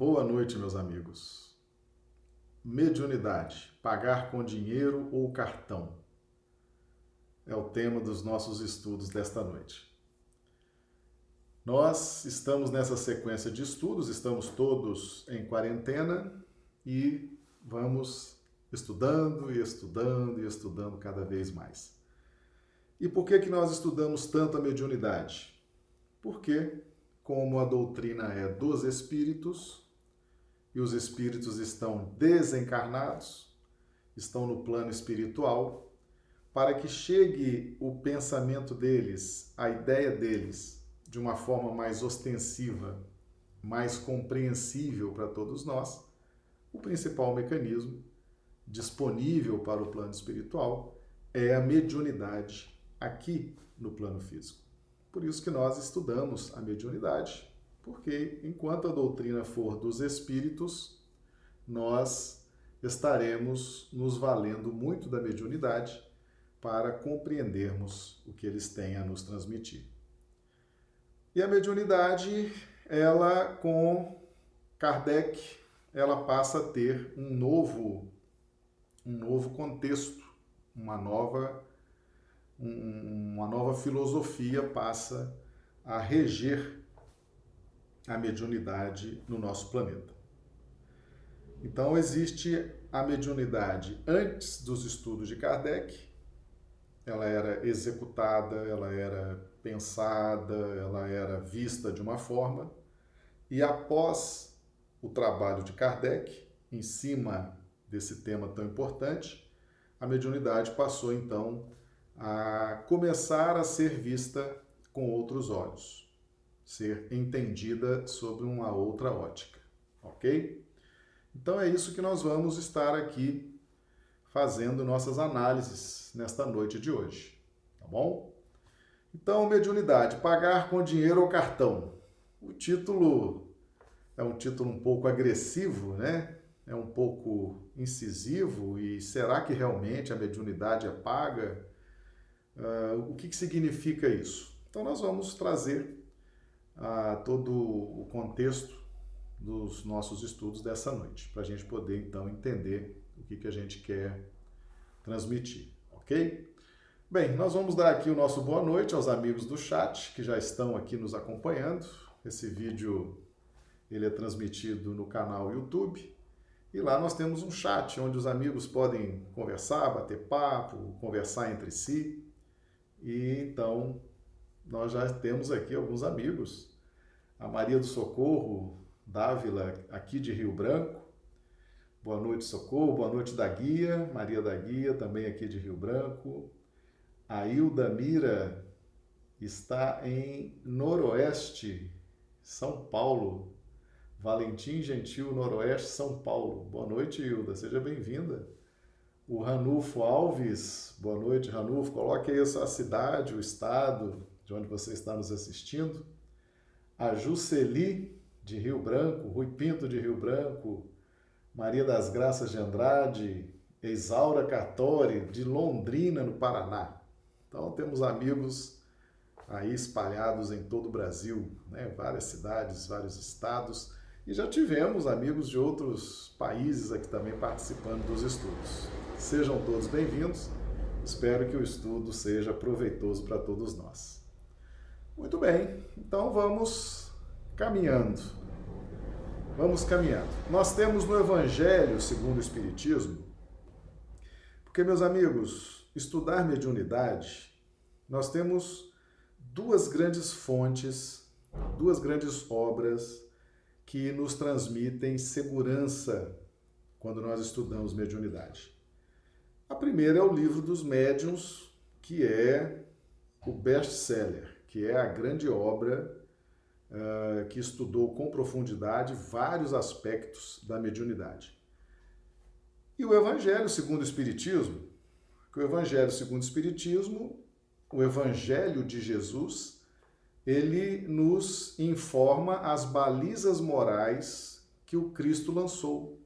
Boa noite, meus amigos. Mediunidade, pagar com dinheiro ou cartão? É o tema dos nossos estudos desta noite. Nós estamos nessa sequência de estudos, estamos todos em quarentena e vamos estudando e estudando e estudando cada vez mais. E por que que nós estudamos tanto a mediunidade? Porque como a doutrina é dos espíritos e os espíritos estão desencarnados, estão no plano espiritual, para que chegue o pensamento deles, a ideia deles, de uma forma mais ostensiva, mais compreensível para todos nós, o principal mecanismo disponível para o plano espiritual é a mediunidade aqui no plano físico. Por isso que nós estudamos a mediunidade, porque enquanto a doutrina for dos espíritos, nós estaremos nos valendo muito da mediunidade para compreendermos o que eles têm a nos transmitir. E a mediunidade, ela com Kardec, ela passa a ter um novo um novo contexto, uma nova uma nova filosofia passa a reger a mediunidade no nosso planeta. Então existe a mediunidade antes dos estudos de Kardec, ela era executada, ela era pensada, ela era vista de uma forma, e após o trabalho de Kardec, em cima desse tema tão importante, a mediunidade passou então a começar a ser vista com outros olhos, ser entendida sob uma outra ótica, ok? Então é isso que nós vamos estar aqui fazendo nossas análises nesta noite de hoje, tá bom? Então, mediunidade, pagar com dinheiro ou cartão. O título é um título um pouco agressivo, né? É um pouco incisivo e será que realmente a mediunidade é paga? Uh, o que, que significa isso? Então, nós vamos trazer uh, todo o contexto dos nossos estudos dessa noite, para a gente poder então entender o que, que a gente quer transmitir, ok? Bem, nós vamos dar aqui o nosso boa noite aos amigos do chat que já estão aqui nos acompanhando. Esse vídeo ele é transmitido no canal YouTube e lá nós temos um chat onde os amigos podem conversar, bater papo, conversar entre si. E então nós já temos aqui alguns amigos. A Maria do Socorro Dávila, aqui de Rio Branco. Boa noite, Socorro. Boa noite da Guia. Maria da Guia, também aqui de Rio Branco. A Hilda Mira está em Noroeste, São Paulo. Valentim Gentil, Noroeste, São Paulo. Boa noite, Hilda. Seja bem-vinda. O Ranulfo Alves, boa noite, Ranulfo. Coloque aí a sua cidade, o estado de onde você está nos assistindo. A Juceli, de Rio Branco, Rui Pinto, de Rio Branco. Maria das Graças de Andrade. Isaura Cartori, de Londrina, no Paraná. Então, temos amigos aí espalhados em todo o Brasil, né? várias cidades, vários estados. E já tivemos amigos de outros países aqui também participando dos estudos. Sejam todos bem-vindos. Espero que o estudo seja proveitoso para todos nós. Muito bem, então vamos caminhando. Vamos caminhando. Nós temos no Evangelho segundo o Espiritismo, porque, meus amigos, estudar mediunidade, nós temos duas grandes fontes, duas grandes obras que nos transmitem segurança quando nós estudamos mediunidade. A primeira é o livro dos médiuns, que é o best-seller, que é a grande obra uh, que estudou com profundidade vários aspectos da mediunidade. E o Evangelho segundo o Espiritismo, que o Evangelho segundo o Espiritismo, o Evangelho de Jesus, ele nos informa as balizas morais que o Cristo lançou.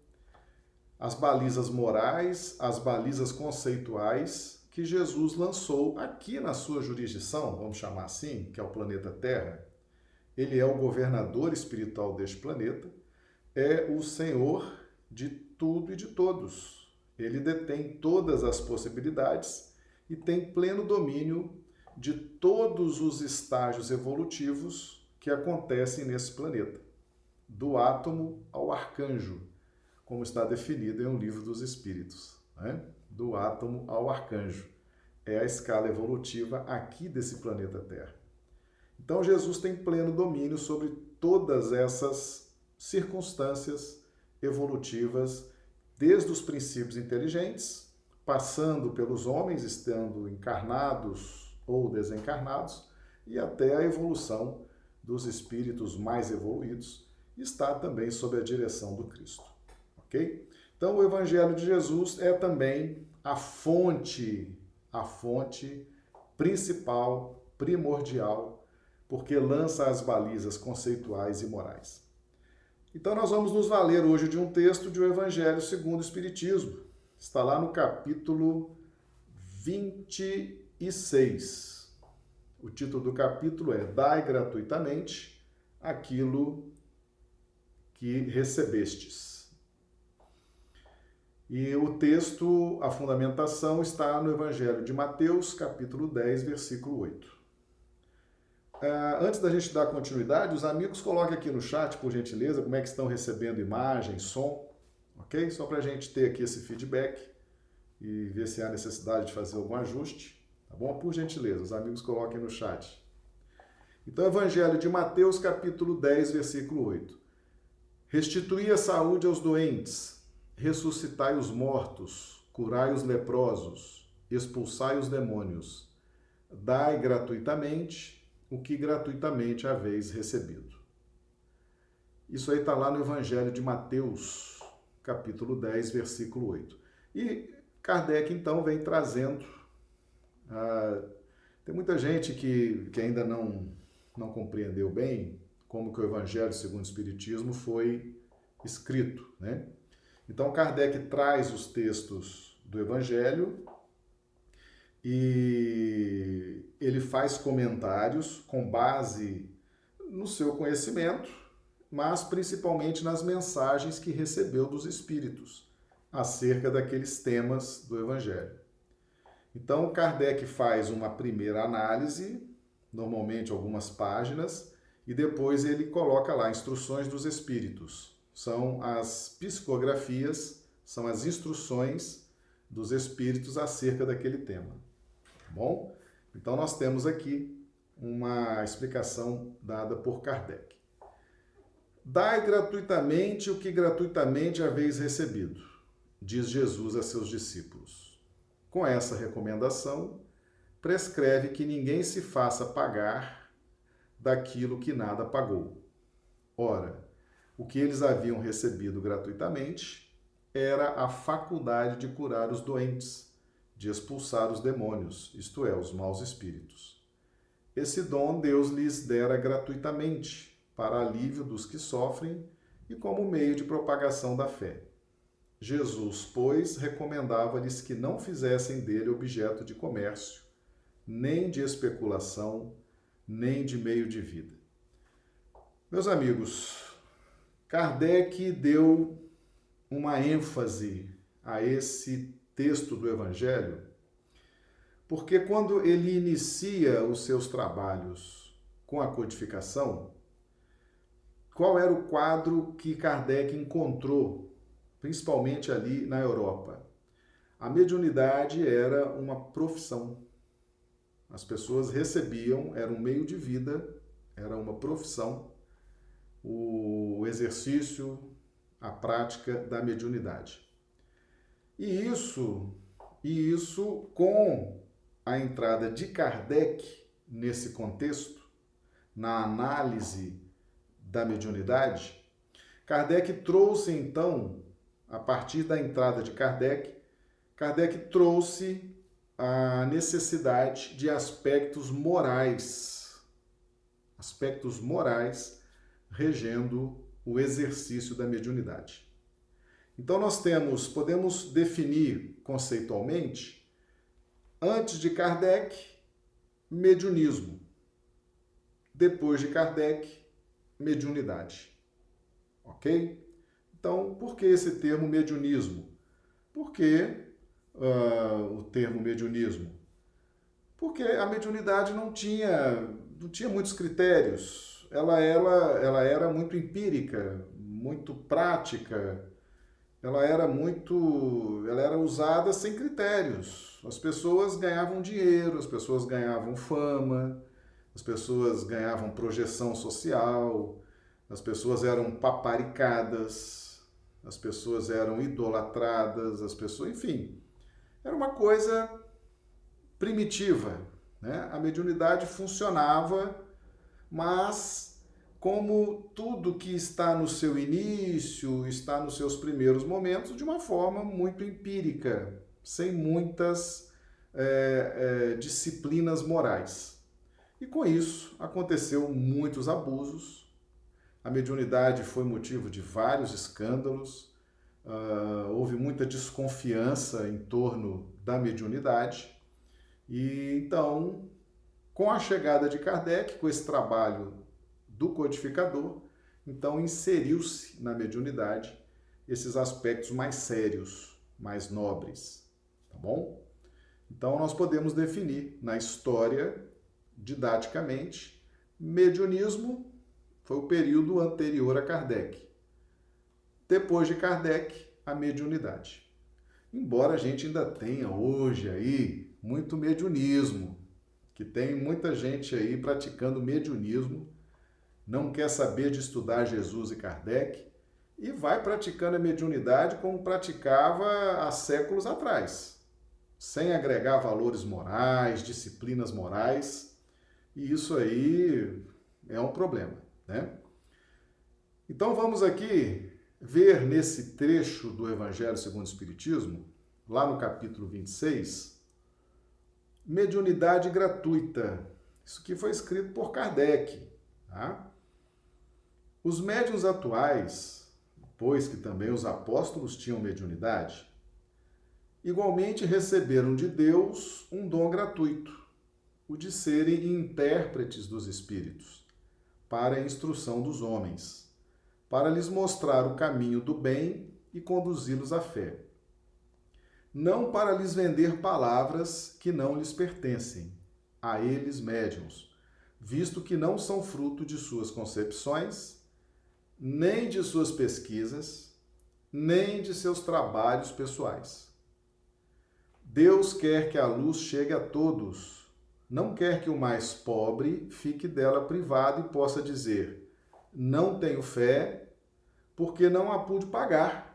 As balizas morais, as balizas conceituais que Jesus lançou aqui na sua jurisdição, vamos chamar assim, que é o planeta Terra. Ele é o governador espiritual deste planeta, é o Senhor de tudo e de todos. Ele detém todas as possibilidades e tem pleno domínio de todos os estágios evolutivos que acontecem nesse planeta, do átomo ao arcanjo, como está definido em um livro dos Espíritos, né? Do átomo ao arcanjo. É a escala evolutiva aqui desse planeta Terra. Então, Jesus tem pleno domínio sobre todas essas circunstâncias evolutivas, desde os princípios inteligentes, passando pelos homens estando encarnados ou desencarnados, e até a evolução dos espíritos mais evoluídos, está também sob a direção do Cristo. Ok? Então, o Evangelho de Jesus é também a fonte, a fonte principal, primordial, porque lança as balizas conceituais e morais. Então, nós vamos nos valer hoje de um texto de O Evangelho segundo o Espiritismo. Está lá no capítulo 26. O título do capítulo é Dai gratuitamente aquilo que recebestes. E o texto, a fundamentação, está no Evangelho de Mateus, capítulo 10, versículo 8. Uh, antes da gente dar continuidade, os amigos coloquem aqui no chat, por gentileza, como é que estão recebendo imagem, som, ok? Só para a gente ter aqui esse feedback e ver se há necessidade de fazer algum ajuste, tá bom? Por gentileza, os amigos coloquem no chat. Então, Evangelho de Mateus, capítulo 10, versículo 8. Restituí a saúde aos doentes, ressuscitai os mortos, curai os leprosos, expulsai os demônios, dai gratuitamente o que gratuitamente haveis recebido. Isso aí está lá no Evangelho de Mateus, capítulo 10, versículo 8. E Kardec, então, vem trazendo. Ah, tem muita gente que, que ainda não, não compreendeu bem como que o Evangelho segundo o Espiritismo foi escrito, né? Então, Kardec traz os textos do Evangelho e ele faz comentários com base no seu conhecimento, mas principalmente nas mensagens que recebeu dos espíritos acerca daqueles temas do Evangelho. Então, Kardec faz uma primeira análise, normalmente algumas páginas, e depois ele coloca lá instruções dos espíritos. São as psicografias, são as instruções dos espíritos acerca daquele tema bom? Então nós temos aqui uma explicação dada por Kardec. Dai gratuitamente o que gratuitamente haveis recebido, diz Jesus a seus discípulos. Com essa recomendação, prescreve que ninguém se faça pagar daquilo que nada pagou. Ora, o que eles haviam recebido gratuitamente era a faculdade de curar os doentes de expulsar os demônios, isto é, os maus espíritos. Esse dom Deus lhes dera gratuitamente, para alívio dos que sofrem e como meio de propagação da fé. Jesus, pois, recomendava-lhes que não fizessem dele objeto de comércio, nem de especulação, nem de meio de vida. Meus amigos, Kardec deu uma ênfase a esse texto do Evangelho, porque quando ele inicia os seus trabalhos com a codificação, qual era o quadro que Kardec encontrou, principalmente ali na Europa? A mediunidade era uma profissão. As pessoas recebiam, era um meio de vida, era uma profissão, o exercício, a prática da mediunidade. E isso, e isso com a entrada de Kardec nesse contexto, na análise da mediunidade, Kardec trouxe então, a partir da entrada de Kardec, Kardec trouxe a necessidade de aspectos morais, aspectos morais regendo o exercício da mediunidade. Então nós temos, podemos definir conceitualmente, antes de Kardec, mediunismo. Depois de Kardec, mediunidade. OK? Então, por que esse termo mediunismo? Por que uh, o termo mediunismo? Porque a mediunidade não tinha, não tinha muitos critérios. Ela, ela, ela era muito empírica, muito prática, ela era muito, ela era usada sem critérios. As pessoas ganhavam dinheiro, as pessoas ganhavam fama, as pessoas ganhavam projeção social, as pessoas eram paparicadas, as pessoas eram idolatradas, as pessoas, enfim, era uma coisa primitiva, né? A mediunidade funcionava, mas como tudo que está no seu início, está nos seus primeiros momentos, de uma forma muito empírica, sem muitas é, é, disciplinas morais. E com isso aconteceu muitos abusos. A mediunidade foi motivo de vários escândalos. Uh, houve muita desconfiança em torno da mediunidade. E então, com a chegada de Kardec, com esse trabalho do codificador, então inseriu-se na mediunidade esses aspectos mais sérios, mais nobres, tá bom? Então nós podemos definir na história didaticamente mediunismo foi o período anterior a Kardec. Depois de Kardec, a mediunidade. Embora a gente ainda tenha hoje aí muito mediunismo, que tem muita gente aí praticando mediunismo não quer saber de estudar Jesus e Kardec e vai praticando a mediunidade como praticava há séculos atrás, sem agregar valores morais, disciplinas morais, e isso aí é um problema, né? Então vamos aqui ver nesse trecho do Evangelho segundo o Espiritismo, lá no capítulo 26, mediunidade gratuita. Isso aqui foi escrito por Kardec, tá? Os médiuns atuais, pois que também os apóstolos tinham mediunidade, igualmente receberam de Deus um dom gratuito, o de serem intérpretes dos espíritos, para a instrução dos homens, para lhes mostrar o caminho do bem e conduzi-los à fé. Não para lhes vender palavras que não lhes pertencem, a eles médiuns, visto que não são fruto de suas concepções nem de suas pesquisas, nem de seus trabalhos pessoais. Deus quer que a luz chegue a todos, não quer que o mais pobre fique dela privado e possa dizer: Não tenho fé, porque não a pude pagar.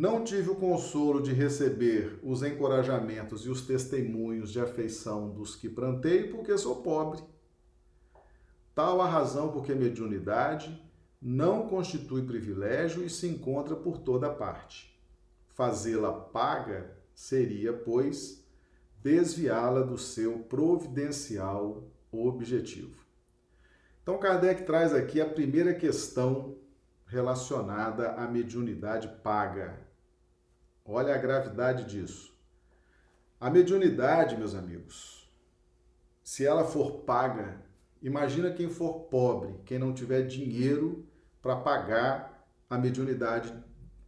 Não tive o consolo de receber os encorajamentos e os testemunhos de afeição dos que plantei, porque sou pobre. Tal a razão porque mediunidade não constitui privilégio e se encontra por toda parte. Fazê-la paga seria, pois, desviá-la do seu providencial objetivo. Então, Kardec traz aqui a primeira questão relacionada à mediunidade paga. Olha a gravidade disso. A mediunidade, meus amigos, se ela for paga, imagina quem for pobre, quem não tiver dinheiro para pagar a mediunidade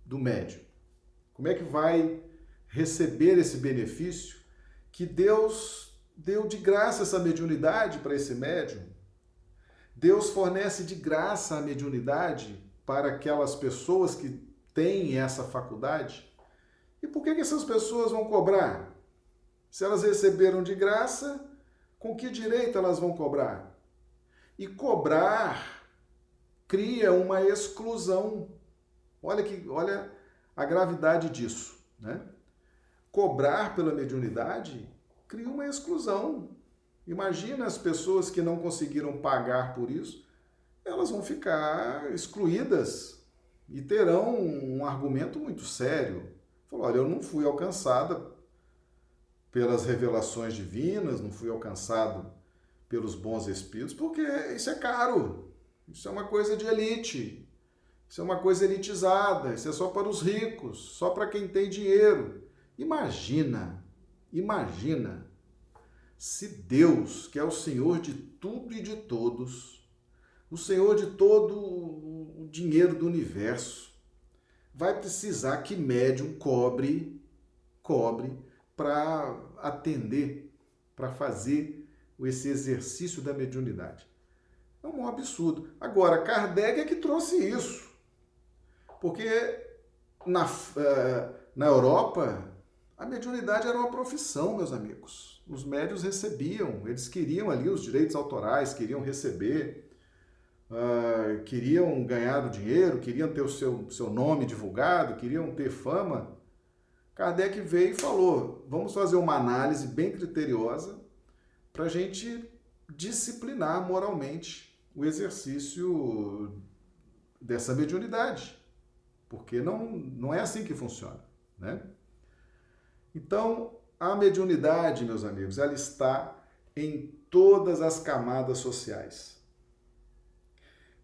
do médium? Como é que vai receber esse benefício que Deus deu de graça essa mediunidade para esse médium? Deus fornece de graça a mediunidade para aquelas pessoas que têm essa faculdade? E por que, que essas pessoas vão cobrar? Se elas receberam de graça, com que direito elas vão cobrar? E cobrar cria uma exclusão. Olha que, olha a gravidade disso, né? Cobrar pela mediunidade cria uma exclusão. Imagina as pessoas que não conseguiram pagar por isso, elas vão ficar excluídas e terão um argumento muito sério. Falou, olha, eu não fui alcançada pelas revelações divinas, não fui alcançado pelos bons espíritos, porque isso é caro. Isso é uma coisa de elite. Isso é uma coisa elitizada. Isso é só para os ricos, só para quem tem dinheiro. Imagina, imagina se Deus, que é o Senhor de tudo e de todos, o Senhor de todo o dinheiro do universo, vai precisar que médium cobre, cobre para atender, para fazer esse exercício da mediunidade. É um absurdo. Agora, Kardec é que trouxe isso. Porque na, uh, na Europa, a mediunidade era uma profissão, meus amigos. Os médios recebiam, eles queriam ali os direitos autorais, queriam receber, uh, queriam ganhar o dinheiro, queriam ter o seu, seu nome divulgado, queriam ter fama. Kardec veio e falou: vamos fazer uma análise bem criteriosa para a gente disciplinar moralmente o exercício dessa mediunidade. Porque não, não é assim que funciona, né? Então, a mediunidade, meus amigos, ela está em todas as camadas sociais.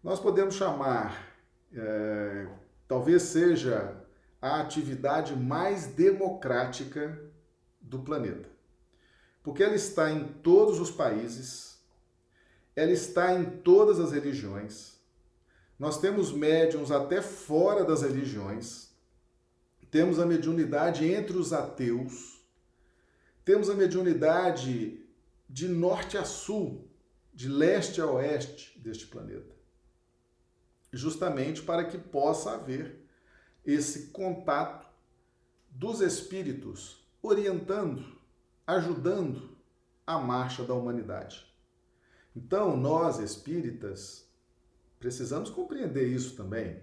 Nós podemos chamar, é, talvez seja a atividade mais democrática do planeta. Porque ela está em todos os países, ela está em todas as religiões. Nós temos médiums até fora das religiões temos a mediunidade entre os ateus, temos a mediunidade de norte a sul, de leste a oeste deste planeta. Justamente para que possa haver esse contato dos espíritos orientando, ajudando a marcha da humanidade. Então, nós espíritas precisamos compreender isso também.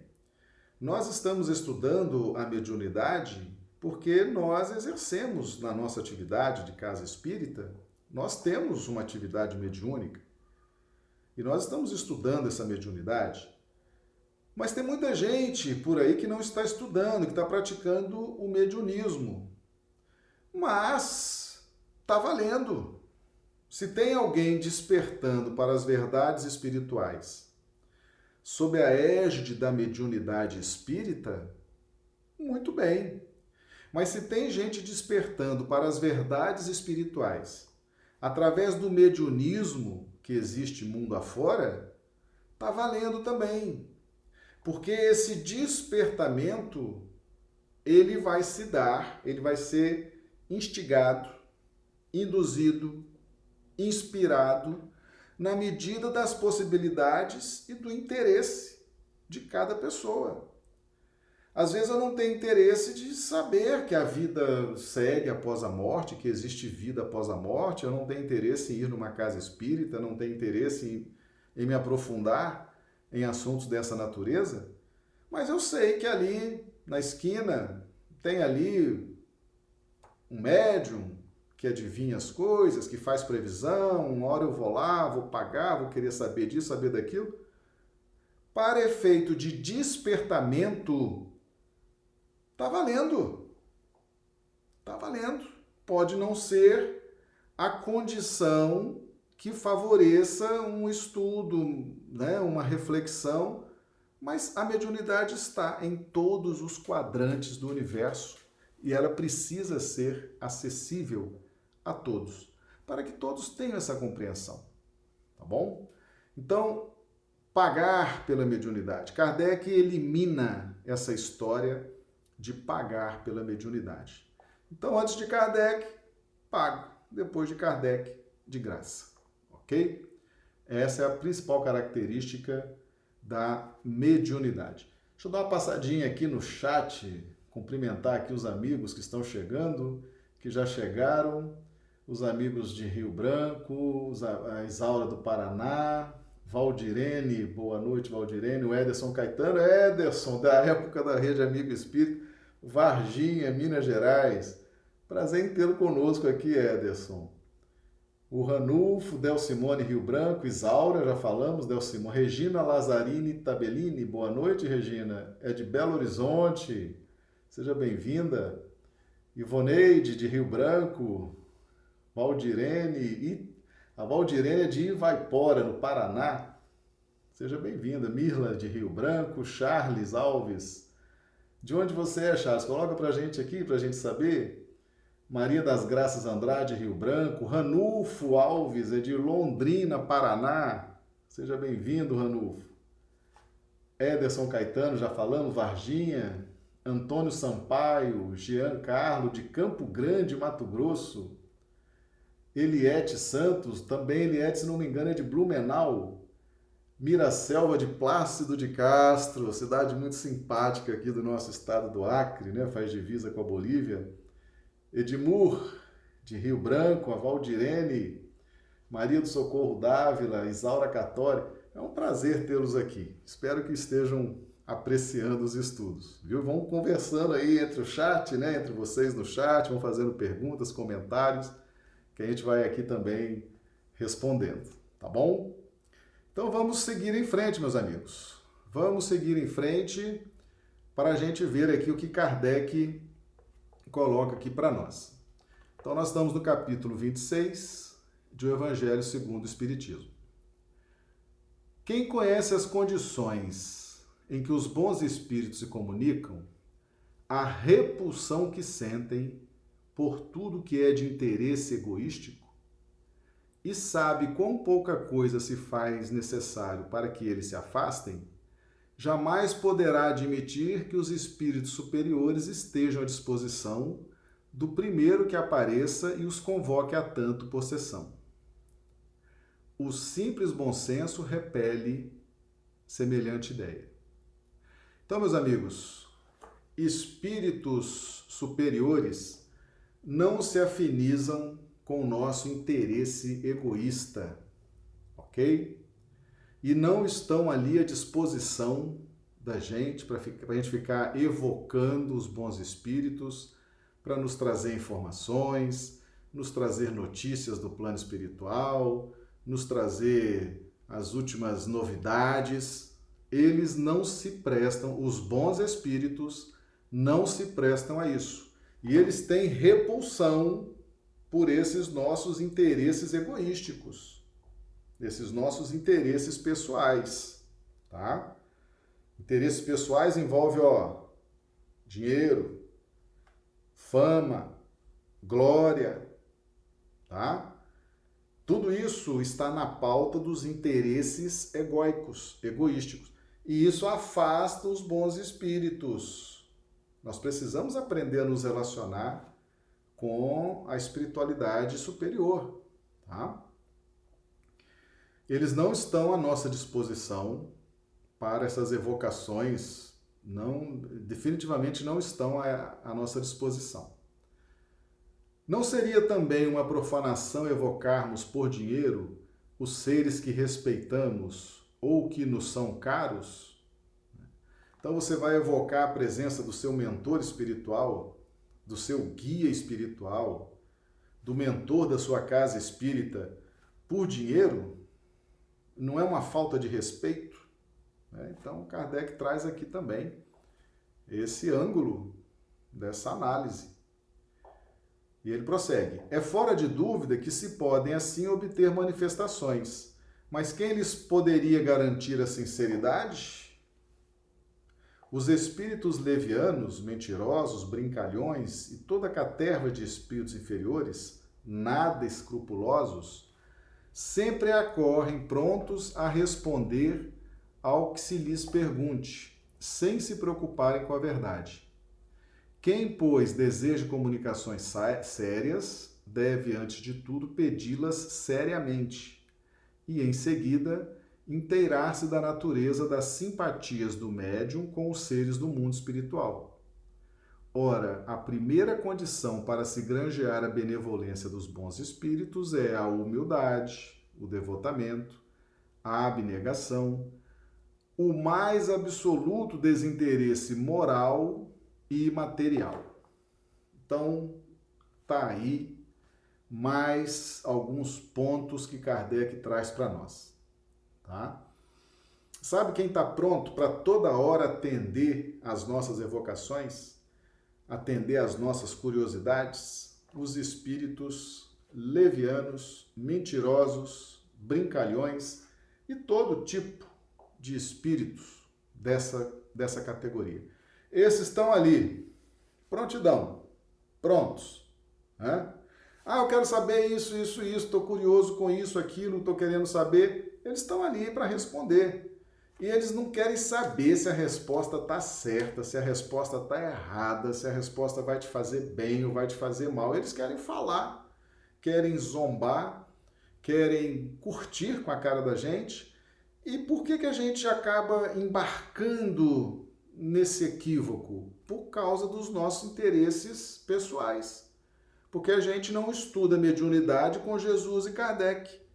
Nós estamos estudando a mediunidade porque nós exercemos na nossa atividade de casa espírita, nós temos uma atividade mediúnica. E nós estamos estudando essa mediunidade. Mas tem muita gente por aí que não está estudando, que está praticando o mediunismo. Mas está valendo. Se tem alguém despertando para as verdades espirituais sob a égide da mediunidade espírita, muito bem. Mas se tem gente despertando para as verdades espirituais através do mediunismo que existe mundo afora, tá valendo também. Porque esse despertamento ele vai se dar, ele vai ser instigado, induzido, inspirado na medida das possibilidades e do interesse de cada pessoa. Às vezes eu não tenho interesse de saber que a vida segue após a morte, que existe vida após a morte, eu não tenho interesse em ir numa casa espírita, não tenho interesse em, em me aprofundar em assuntos dessa natureza, mas eu sei que ali na esquina tem ali um médium, que adivinha as coisas, que faz previsão, uma hora eu vou lá, vou pagar, vou querer saber disso, saber daquilo. Para efeito de despertamento, tá valendo. Tá valendo. Pode não ser a condição que favoreça um estudo, né, uma reflexão, mas a mediunidade está em todos os quadrantes do universo e ela precisa ser acessível a todos, para que todos tenham essa compreensão. Tá bom? Então, pagar pela mediunidade. Kardec elimina essa história de pagar pela mediunidade. Então, antes de Kardec, pago. Depois de Kardec, de graça. Ok? Essa é a principal característica da mediunidade. Deixa eu dar uma passadinha aqui no chat, cumprimentar aqui os amigos que estão chegando, que já chegaram os amigos de Rio Branco, a Isaura do Paraná, Valdirene, boa noite, Valdirene, o Ederson Caetano, Ederson, da época da Rede Amigo Espírito, Varginha, Minas Gerais. Prazer em tê-lo conosco aqui, Ederson. O Ranulfo, Del Simone Rio Branco, Isaura, já falamos, Del Simone. Regina Lazzarini Tabellini, boa noite, Regina. É de Belo Horizonte, seja bem-vinda. Ivoneide, de Rio Branco, Valdirene e a Valdirene é de Ivaipora, no Paraná. Seja bem-vinda. Mirla de Rio Branco, Charles Alves. De onde você é, Charles? Coloca pra gente aqui, pra gente saber. Maria das Graças Andrade, Rio Branco. Ranulfo Alves é de Londrina, Paraná. Seja bem-vindo, Ranulfo. Ederson Caetano, já falamos. Varginha. Antônio Sampaio, Jean Carlo, de Campo Grande, Mato Grosso, Eliette Santos, também Eliette, se não me engano, é de Blumenau, Miraselva de Plácido de Castro, cidade muito simpática aqui do nosso estado do Acre, né? faz divisa com a Bolívia. Edmur, de Rio Branco, a Valdirene, Maria do Socorro Dávila, Isaura Catori. É um prazer tê-los aqui. Espero que estejam apreciando os estudos, viu? Vão conversando aí entre o chat, né? Entre vocês no chat, vão fazendo perguntas, comentários, que a gente vai aqui também respondendo, tá bom? Então vamos seguir em frente, meus amigos. Vamos seguir em frente para a gente ver aqui o que Kardec coloca aqui para nós. Então nós estamos no capítulo 26 do Evangelho segundo o Espiritismo. Quem conhece as condições em que os bons espíritos se comunicam, a repulsão que sentem por tudo que é de interesse egoístico, e sabe quão pouca coisa se faz necessário para que eles se afastem, jamais poderá admitir que os espíritos superiores estejam à disposição do primeiro que apareça e os convoque a tanto possessão. O simples bom senso repele semelhante ideia. Então, meus amigos, espíritos superiores não se afinizam com o nosso interesse egoísta, ok? E não estão ali à disposição da gente para a gente ficar evocando os bons espíritos para nos trazer informações, nos trazer notícias do plano espiritual, nos trazer as últimas novidades. Eles não se prestam, os bons espíritos não se prestam a isso. E eles têm repulsão por esses nossos interesses egoísticos, esses nossos interesses pessoais, tá? Interesses pessoais envolve, ó, dinheiro, fama, glória, tá? Tudo isso está na pauta dos interesses egóicos, egoísticos. E isso afasta os bons espíritos. Nós precisamos aprender a nos relacionar com a espiritualidade superior, tá? Eles não estão à nossa disposição para essas evocações não definitivamente não estão à, à nossa disposição. Não seria também uma profanação evocarmos por dinheiro os seres que respeitamos ou que nos são caros? Então você vai evocar a presença do seu mentor espiritual, do seu guia espiritual, do mentor da sua casa espírita por dinheiro? Não é uma falta de respeito? Né? Então, Kardec traz aqui também esse ângulo dessa análise. E ele prossegue: É fora de dúvida que se podem assim obter manifestações, mas quem lhes poderia garantir a sinceridade? Os espíritos levianos, mentirosos, brincalhões e toda a caterva de espíritos inferiores, nada escrupulosos, sempre acorrem prontos a responder ao que se lhes pergunte, sem se preocuparem com a verdade. Quem, pois, deseja comunicações sérias, deve, antes de tudo, pedi-las seriamente e, em seguida, inteirar-se da natureza das simpatias do médium com os seres do mundo espiritual. Ora, a primeira condição para se granjear a benevolência dos bons espíritos é a humildade, o devotamento, a abnegação, o mais absoluto desinteresse moral e material. Então, tá aí mais alguns pontos que Kardec traz para nós, tá? Sabe quem está pronto para toda hora atender às nossas evocações, atender às nossas curiosidades? Os espíritos levianos, mentirosos, brincalhões e todo tipo de espíritos dessa, dessa categoria. Esses estão ali, prontidão, prontos. Né? Ah, eu quero saber isso, isso, isso, estou curioso com isso, aquilo, estou querendo saber. Eles estão ali para responder. E eles não querem saber se a resposta está certa, se a resposta está errada, se a resposta vai te fazer bem ou vai te fazer mal. Eles querem falar, querem zombar, querem curtir com a cara da gente. E por que, que a gente acaba embarcando nesse equívoco? Por causa dos nossos interesses pessoais. Porque a gente não estuda mediunidade com Jesus e Kardec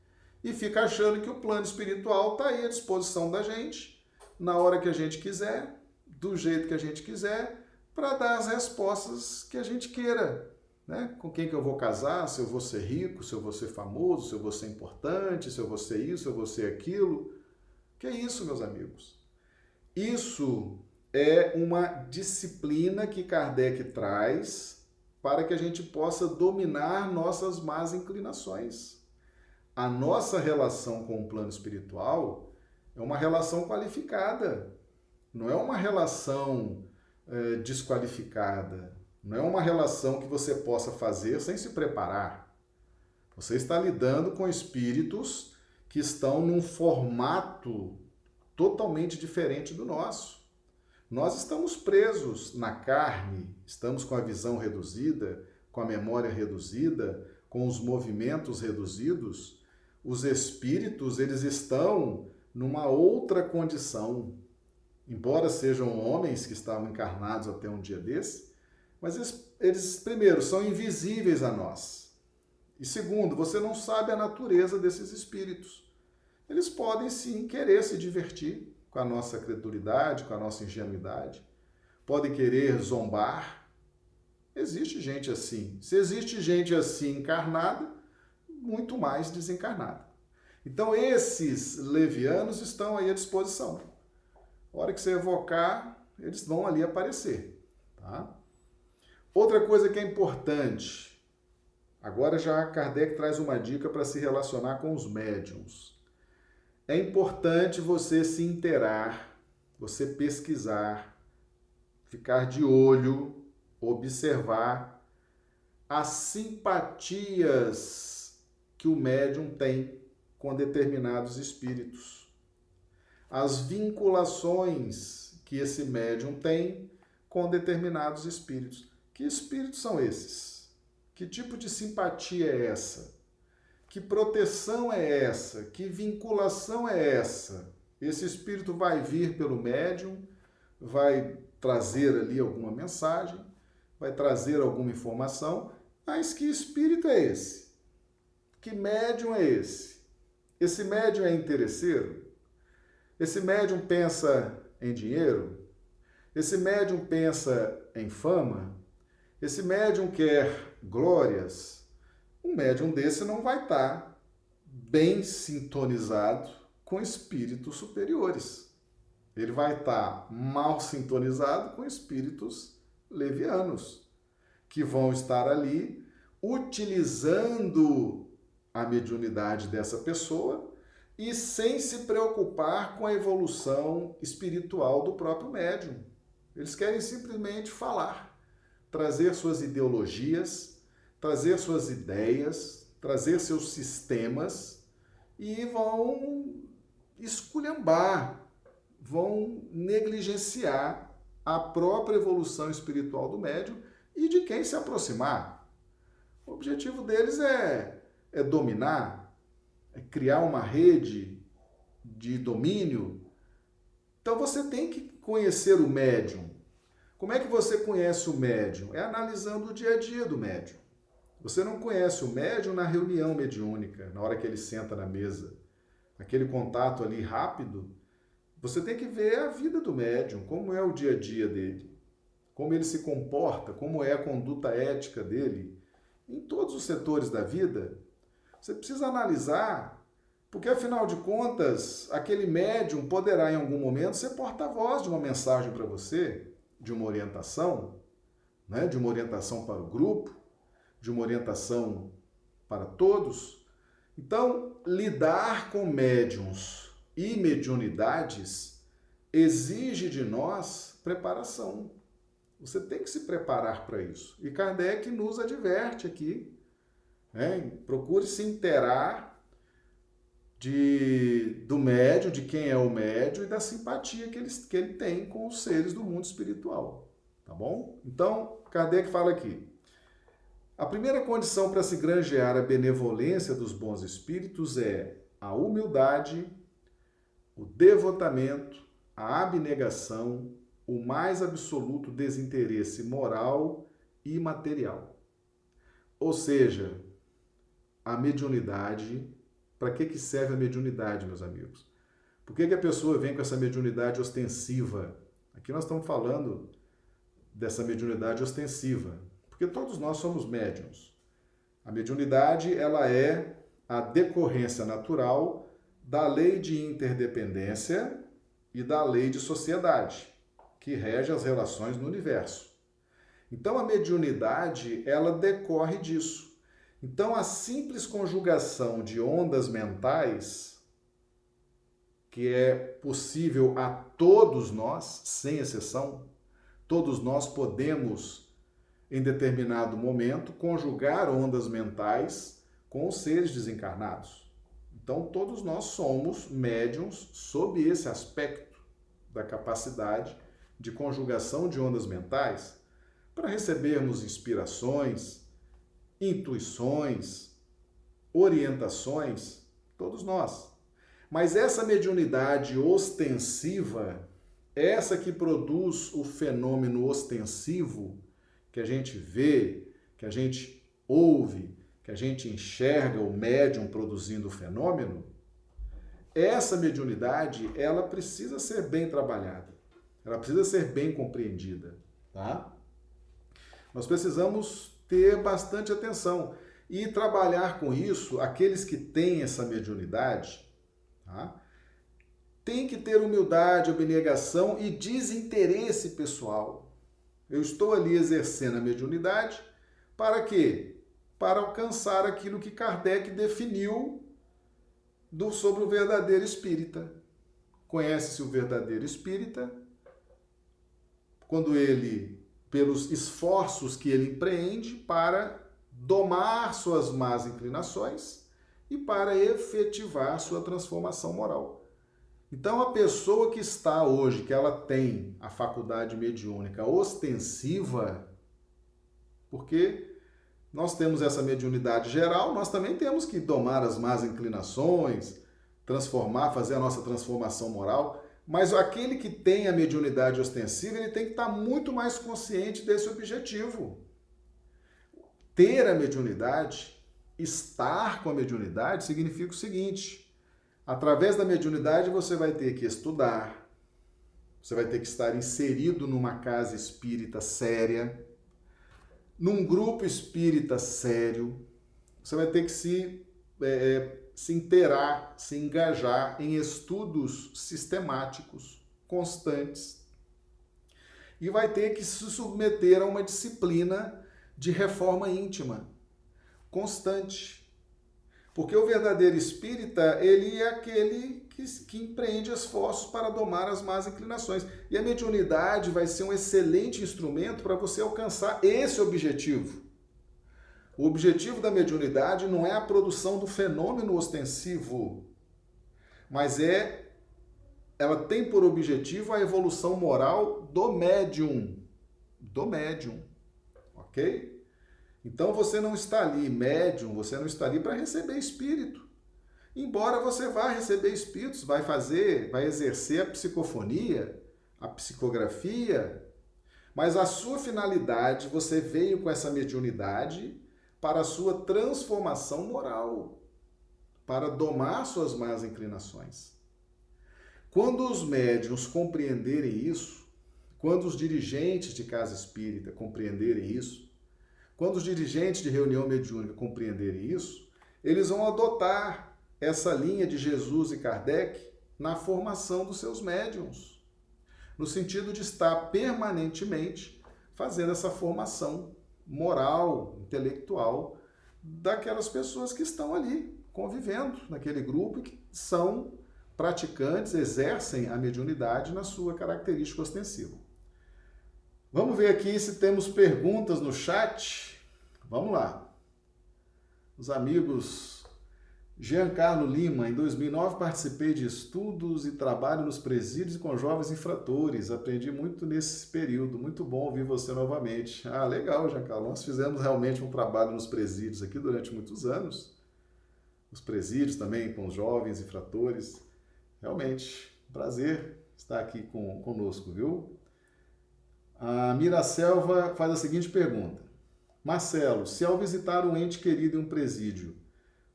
e fica achando que o plano espiritual está aí à disposição da gente, na hora que a gente quiser, do jeito que a gente quiser, para dar as respostas que a gente queira. Né? Com quem que eu vou casar, se eu vou ser rico, se eu vou ser famoso, se eu vou ser importante, se eu vou ser isso, se eu vou ser aquilo. Que é isso, meus amigos? Isso é uma disciplina que Kardec traz para que a gente possa dominar nossas más inclinações a nossa relação com o plano espiritual é uma relação qualificada, não é uma relação é, desqualificada, não é uma relação que você possa fazer sem se preparar. Você está lidando com espíritos que estão num formato totalmente diferente do nosso. Nós estamos presos na carne, estamos com a visão reduzida, com a memória reduzida, com os movimentos reduzidos os espíritos eles estão numa outra condição. Embora sejam homens que estavam encarnados até um dia desse, mas eles, eles, primeiro, são invisíveis a nós. E segundo, você não sabe a natureza desses espíritos. Eles podem sim querer se divertir com a nossa credulidade, com a nossa ingenuidade, podem querer zombar. Existe gente assim. Se existe gente assim encarnada, muito mais desencarnada. Então, esses levianos estão aí à disposição. A hora que você evocar, eles vão ali aparecer. Tá? Outra coisa que é importante, agora já Kardec traz uma dica para se relacionar com os médiums. É importante você se interar, você pesquisar, ficar de olho, observar as simpatias que o médium tem com determinados espíritos. As vinculações que esse médium tem com determinados espíritos. Que espíritos são esses? Que tipo de simpatia é essa? Que proteção é essa? Que vinculação é essa? Esse espírito vai vir pelo médium, vai trazer ali alguma mensagem, vai trazer alguma informação, mas que espírito é esse? Que médium é esse? Esse médium é interesseiro? Esse médium pensa em dinheiro? Esse médium pensa em fama? Esse médium quer glórias? Um médium desse não vai estar bem sintonizado com espíritos superiores. Ele vai estar mal sintonizado com espíritos levianos, que vão estar ali utilizando a mediunidade dessa pessoa e sem se preocupar com a evolução espiritual do próprio médium. Eles querem simplesmente falar, trazer suas ideologias, trazer suas ideias, trazer seus sistemas e vão esculhambar, vão negligenciar a própria evolução espiritual do médium e de quem se aproximar. O objetivo deles é é dominar, é criar uma rede de domínio. Então você tem que conhecer o médium. Como é que você conhece o médium? É analisando o dia a dia do médium. Você não conhece o médium na reunião mediúnica, na hora que ele senta na mesa. Aquele contato ali rápido. Você tem que ver a vida do médium, como é o dia a dia dele, como ele se comporta, como é a conduta ética dele. Em todos os setores da vida, você precisa analisar, porque afinal de contas, aquele médium poderá em algum momento ser porta-voz de uma mensagem para você, de uma orientação, né? de uma orientação para o grupo, de uma orientação para todos. Então, lidar com médiums e mediunidades exige de nós preparação. Você tem que se preparar para isso. E Kardec nos adverte aqui né? Procure se interar de, do médio, de quem é o médio e da simpatia que ele, que ele tem com os seres do mundo espiritual. Tá bom? Então, Kardec fala aqui. A primeira condição para se granjear a benevolência dos bons espíritos é a humildade, o devotamento, a abnegação, o mais absoluto desinteresse moral e material. Ou seja, a mediunidade para que, que serve a mediunidade, meus amigos? Por que, que a pessoa vem com essa mediunidade ostensiva? Aqui nós estamos falando dessa mediunidade ostensiva, porque todos nós somos médiums. A mediunidade ela é a decorrência natural da lei de interdependência e da lei de sociedade, que rege as relações no universo. Então a mediunidade, ela decorre disso. Então, a simples conjugação de ondas mentais, que é possível a todos nós, sem exceção, todos nós podemos, em determinado momento, conjugar ondas mentais com os seres desencarnados. Então, todos nós somos médiums sob esse aspecto da capacidade de conjugação de ondas mentais para recebermos inspirações, intuições, orientações, todos nós. Mas essa mediunidade ostensiva, essa que produz o fenômeno ostensivo, que a gente vê, que a gente ouve, que a gente enxerga o médium produzindo o fenômeno, essa mediunidade, ela precisa ser bem trabalhada. Ela precisa ser bem compreendida, tá? Nós precisamos ter bastante atenção e trabalhar com isso, aqueles que têm essa mediunidade, tá? que ter humildade, abnegação e desinteresse pessoal. Eu estou ali exercendo a mediunidade para quê? Para alcançar aquilo que Kardec definiu do, sobre o verdadeiro espírita. Conhece-se o verdadeiro espírita quando ele pelos esforços que ele empreende para domar suas más inclinações e para efetivar sua transformação moral. Então, a pessoa que está hoje, que ela tem a faculdade mediúnica ostensiva, porque nós temos essa mediunidade geral, nós também temos que domar as más inclinações, transformar, fazer a nossa transformação moral. Mas aquele que tem a mediunidade ostensiva, ele tem que estar muito mais consciente desse objetivo. Ter a mediunidade, estar com a mediunidade, significa o seguinte: através da mediunidade você vai ter que estudar, você vai ter que estar inserido numa casa espírita séria, num grupo espírita sério, você vai ter que se é, se inteirar, se engajar em estudos sistemáticos, constantes. E vai ter que se submeter a uma disciplina de reforma íntima, constante. Porque o verdadeiro espírita, ele é aquele que, que empreende esforços para domar as más inclinações. E a mediunidade vai ser um excelente instrumento para você alcançar esse objetivo. O objetivo da mediunidade não é a produção do fenômeno ostensivo, mas é ela tem por objetivo a evolução moral do médium, do médium, ok? Então você não está ali médium, você não está ali para receber espírito. Embora você vá receber espíritos, vai fazer, vai exercer a psicofonia, a psicografia, mas a sua finalidade, você veio com essa mediunidade para a sua transformação moral, para domar suas más inclinações. Quando os médiuns compreenderem isso, quando os dirigentes de casa espírita compreenderem isso, quando os dirigentes de reunião mediúnica compreenderem isso, eles vão adotar essa linha de Jesus e Kardec na formação dos seus médiums, no sentido de estar permanentemente fazendo essa formação moral, intelectual daquelas pessoas que estão ali convivendo naquele grupo e que são praticantes, exercem a mediunidade na sua característica ostensiva. Vamos ver aqui se temos perguntas no chat. Vamos lá. Os amigos Giancarlo Lima, em 2009 participei de estudos e trabalho nos presídios com jovens infratores. Aprendi muito nesse período. Muito bom ouvir você novamente. Ah, legal, Giancarlo. Nós fizemos realmente um trabalho nos presídios aqui durante muitos anos. Os presídios também com os jovens infratores. Realmente, prazer estar aqui com, conosco, viu? A Miracelva faz a seguinte pergunta: Marcelo, se ao visitar um ente querido em um presídio,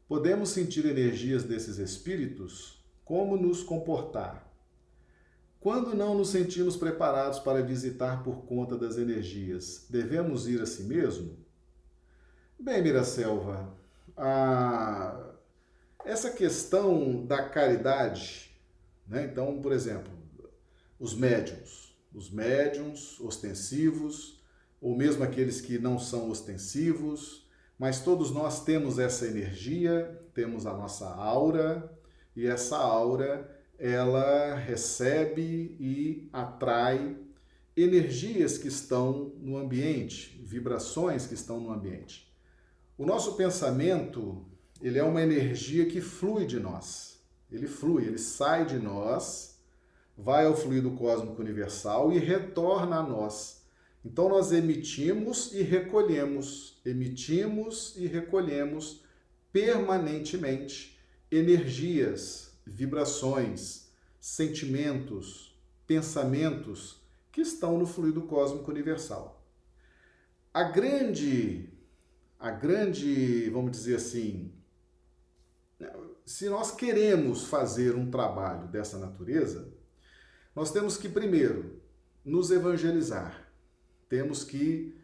Podemos sentir energias desses espíritos? Como nos comportar? Quando não nos sentimos preparados para visitar por conta das energias, devemos ir a si mesmo? Bem, Miracelva, a... essa questão da caridade, né? então, por exemplo, os médiums, os médiums ostensivos, ou mesmo aqueles que não são ostensivos, mas todos nós temos essa energia, temos a nossa aura, e essa aura ela recebe e atrai energias que estão no ambiente, vibrações que estão no ambiente. O nosso pensamento, ele é uma energia que flui de nós. Ele flui, ele sai de nós, vai ao fluido cósmico universal e retorna a nós então nós emitimos e recolhemos, emitimos e recolhemos permanentemente energias, vibrações, sentimentos, pensamentos que estão no fluido cósmico universal. A grande a grande, vamos dizer assim, se nós queremos fazer um trabalho dessa natureza, nós temos que primeiro nos evangelizar temos que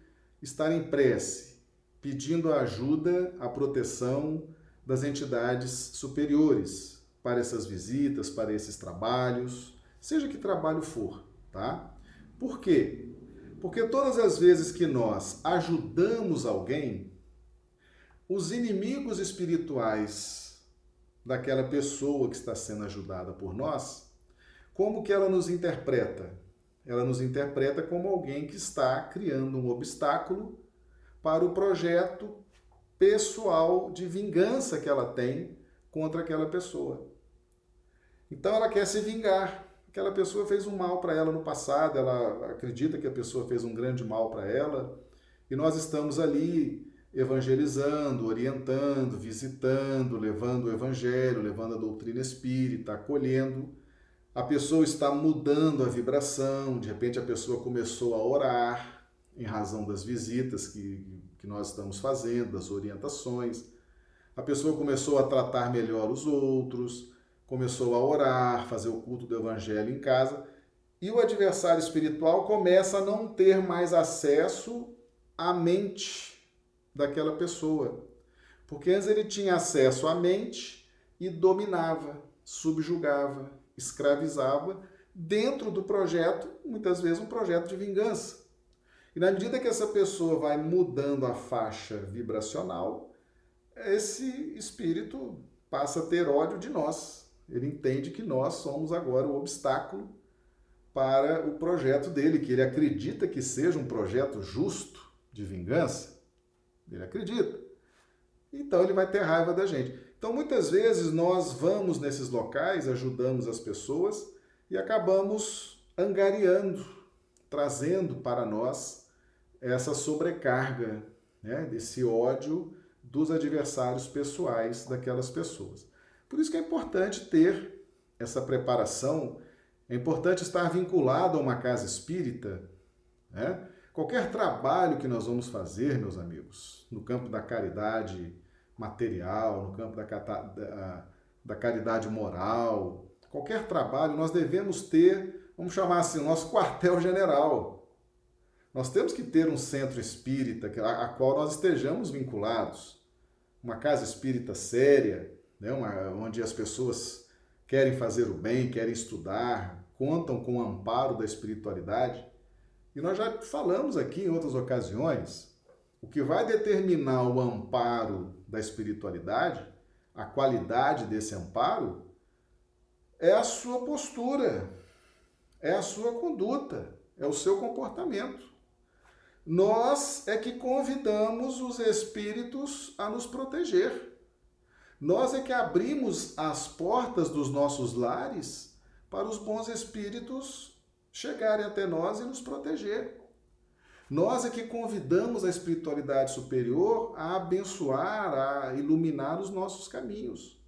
estar em prece, pedindo a ajuda, a proteção das entidades superiores para essas visitas, para esses trabalhos, seja que trabalho for, tá? Por quê? Porque todas as vezes que nós ajudamos alguém, os inimigos espirituais daquela pessoa que está sendo ajudada por nós, como que ela nos interpreta? Ela nos interpreta como alguém que está criando um obstáculo para o projeto pessoal de vingança que ela tem contra aquela pessoa. Então ela quer se vingar. Aquela pessoa fez um mal para ela no passado, ela acredita que a pessoa fez um grande mal para ela, e nós estamos ali evangelizando, orientando, visitando, levando o evangelho, levando a doutrina espírita, acolhendo a pessoa está mudando a vibração, de repente a pessoa começou a orar em razão das visitas que, que nós estamos fazendo, das orientações. A pessoa começou a tratar melhor os outros, começou a orar, fazer o culto do evangelho em casa, e o adversário espiritual começa a não ter mais acesso à mente daquela pessoa. Porque antes ele tinha acesso à mente e dominava, subjugava, escravizava dentro do projeto, muitas vezes um projeto de vingança. E na medida que essa pessoa vai mudando a faixa vibracional, esse espírito passa a ter ódio de nós. Ele entende que nós somos agora o obstáculo para o projeto dele, que ele acredita que seja um projeto justo de vingança. Ele acredita. Então ele vai ter raiva da gente. Então, muitas vezes nós vamos nesses locais, ajudamos as pessoas e acabamos angariando, trazendo para nós essa sobrecarga, né, desse ódio dos adversários pessoais daquelas pessoas. Por isso que é importante ter essa preparação, é importante estar vinculado a uma casa espírita. Né? Qualquer trabalho que nós vamos fazer, meus amigos, no campo da caridade, material, no campo da, da, da caridade moral, qualquer trabalho, nós devemos ter, vamos chamar assim, o nosso quartel-general. Nós temos que ter um centro espírita a, a qual nós estejamos vinculados. Uma casa espírita séria, né? Uma, onde as pessoas querem fazer o bem, querem estudar, contam com o amparo da espiritualidade. E nós já falamos aqui em outras ocasiões, o que vai determinar o amparo da espiritualidade, a qualidade desse amparo, é a sua postura, é a sua conduta, é o seu comportamento. Nós é que convidamos os espíritos a nos proteger. Nós é que abrimos as portas dos nossos lares para os bons espíritos chegarem até nós e nos proteger. Nós é que convidamos a espiritualidade superior a abençoar, a iluminar os nossos caminhos.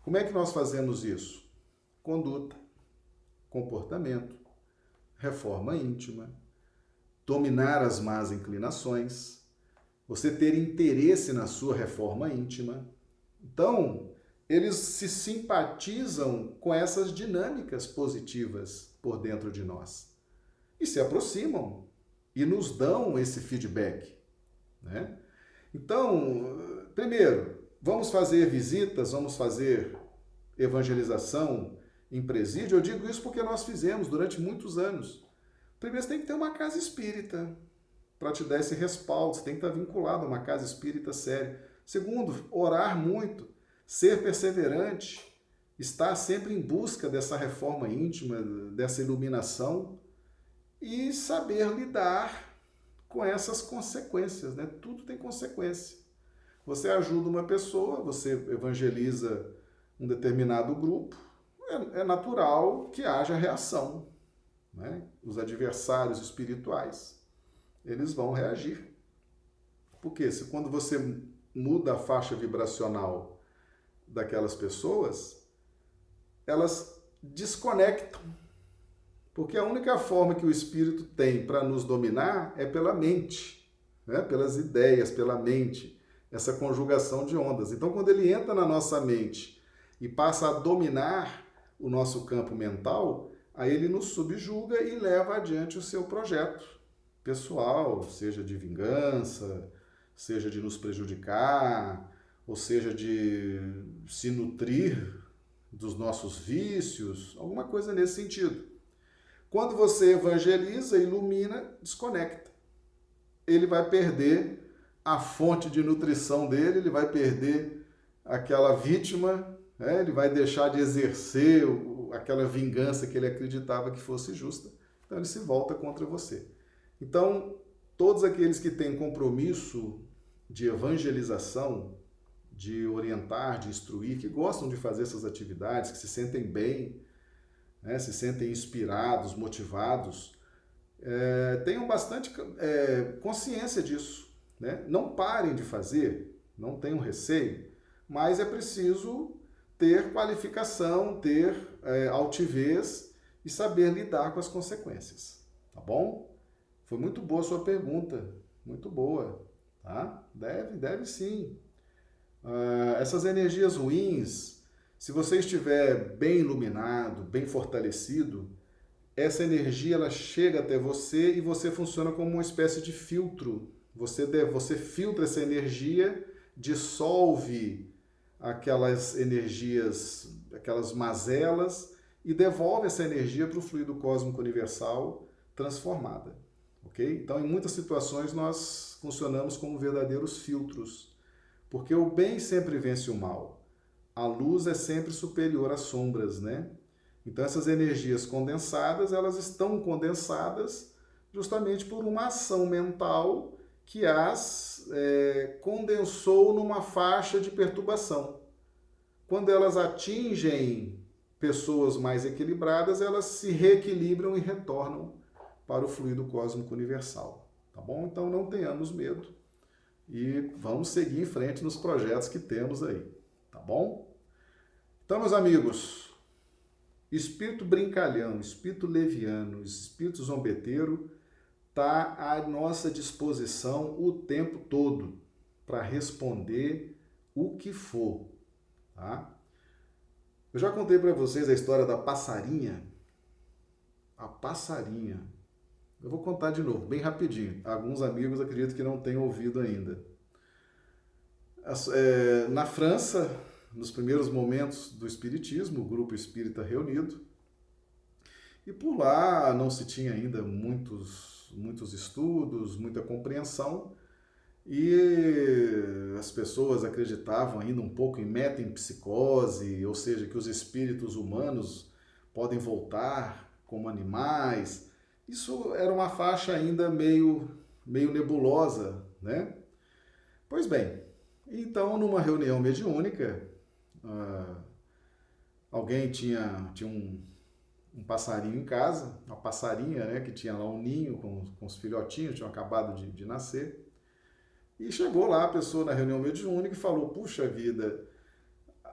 Como é que nós fazemos isso? Conduta, comportamento, reforma íntima, dominar as más inclinações, você ter interesse na sua reforma íntima. Então, eles se simpatizam com essas dinâmicas positivas por dentro de nós e se aproximam e nos dão esse feedback. Né? Então, primeiro, vamos fazer visitas, vamos fazer evangelização em presídio. Eu digo isso porque nós fizemos durante muitos anos. Primeiro, você tem que ter uma casa espírita para te dar esse respaldo, você tem que estar vinculado a uma casa espírita séria. Segundo, orar muito, ser perseverante, estar sempre em busca dessa reforma íntima, dessa iluminação e saber lidar com essas consequências, né? Tudo tem consequência. Você ajuda uma pessoa, você evangeliza um determinado grupo, é, é natural que haja reação. Né? Os adversários espirituais, eles vão reagir. Porque se quando você muda a faixa vibracional daquelas pessoas, elas desconectam porque a única forma que o espírito tem para nos dominar é pela mente, né? pelas ideias, pela mente, essa conjugação de ondas. Então, quando ele entra na nossa mente e passa a dominar o nosso campo mental, aí ele nos subjuga e leva adiante o seu projeto pessoal, seja de vingança, seja de nos prejudicar, ou seja de se nutrir dos nossos vícios, alguma coisa nesse sentido. Quando você evangeliza, ilumina, desconecta. Ele vai perder a fonte de nutrição dele, ele vai perder aquela vítima, né? ele vai deixar de exercer aquela vingança que ele acreditava que fosse justa. Então ele se volta contra você. Então, todos aqueles que têm compromisso de evangelização, de orientar, de instruir, que gostam de fazer essas atividades, que se sentem bem, né, se sentem inspirados, motivados, é, tenham bastante é, consciência disso. Né? Não parem de fazer, não tenham receio, mas é preciso ter qualificação, ter é, altivez e saber lidar com as consequências. Tá bom? Foi muito boa a sua pergunta, muito boa. Tá? Deve, deve sim. Uh, essas energias ruins, se você estiver bem iluminado, bem fortalecido, essa energia ela chega até você e você funciona como uma espécie de filtro. Você, deve, você filtra essa energia, dissolve aquelas energias, aquelas mazelas e devolve essa energia para o fluido cósmico universal transformada. Ok? Então, em muitas situações, nós funcionamos como verdadeiros filtros, porque o bem sempre vence o mal a luz é sempre superior às sombras, né? Então essas energias condensadas, elas estão condensadas justamente por uma ação mental que as é, condensou numa faixa de perturbação. Quando elas atingem pessoas mais equilibradas, elas se reequilibram e retornam para o fluido cósmico universal, tá bom? Então não tenhamos medo e vamos seguir em frente nos projetos que temos aí, tá bom? Então, meus amigos, espírito brincalhão, espírito leviano, espírito zombeteiro está à nossa disposição o tempo todo para responder o que for, tá? Eu já contei para vocês a história da passarinha. A passarinha. Eu vou contar de novo, bem rapidinho. Alguns amigos acredito que não tenham ouvido ainda. É, na França, nos primeiros momentos do Espiritismo, o grupo espírita reunido. E por lá não se tinha ainda muitos, muitos estudos, muita compreensão, e as pessoas acreditavam ainda um pouco em metempsicose, ou seja, que os espíritos humanos podem voltar como animais. Isso era uma faixa ainda meio, meio nebulosa, né? Pois bem, então numa reunião mediúnica, Uh, alguém tinha, tinha um, um passarinho em casa, uma passarinha, né, que tinha lá um ninho com, com os filhotinhos, tinham acabado de, de nascer. E chegou lá a pessoa na reunião mediúnica e falou: Puxa vida,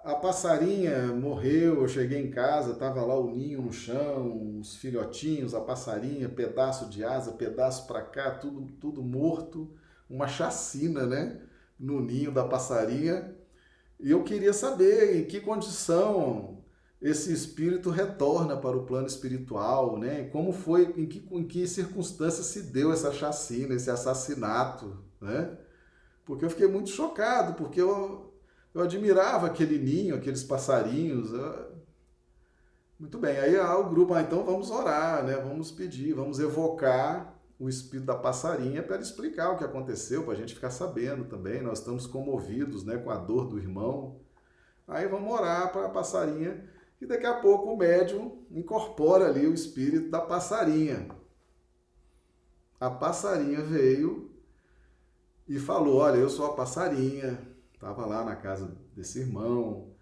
a passarinha morreu, eu cheguei em casa, estava lá o ninho no chão, os filhotinhos, a passarinha, pedaço de asa, pedaço para cá, tudo, tudo morto, uma chacina, né? No ninho da passarinha. E eu queria saber em que condição esse espírito retorna para o plano espiritual, né? Como foi, em que, em que circunstâncias se deu essa chacina, esse assassinato, né? Porque eu fiquei muito chocado, porque eu, eu admirava aquele ninho, aqueles passarinhos. Eu... Muito bem, aí ah, o grupo, ah, então vamos orar, né? Vamos pedir, vamos evocar o espírito da passarinha para explicar o que aconteceu, para a gente ficar sabendo também. Nós estamos comovidos né, com a dor do irmão. Aí vamos orar para a passarinha e daqui a pouco o médium incorpora ali o espírito da passarinha. A passarinha veio e falou: Olha, eu sou a passarinha, estava lá na casa desse irmão.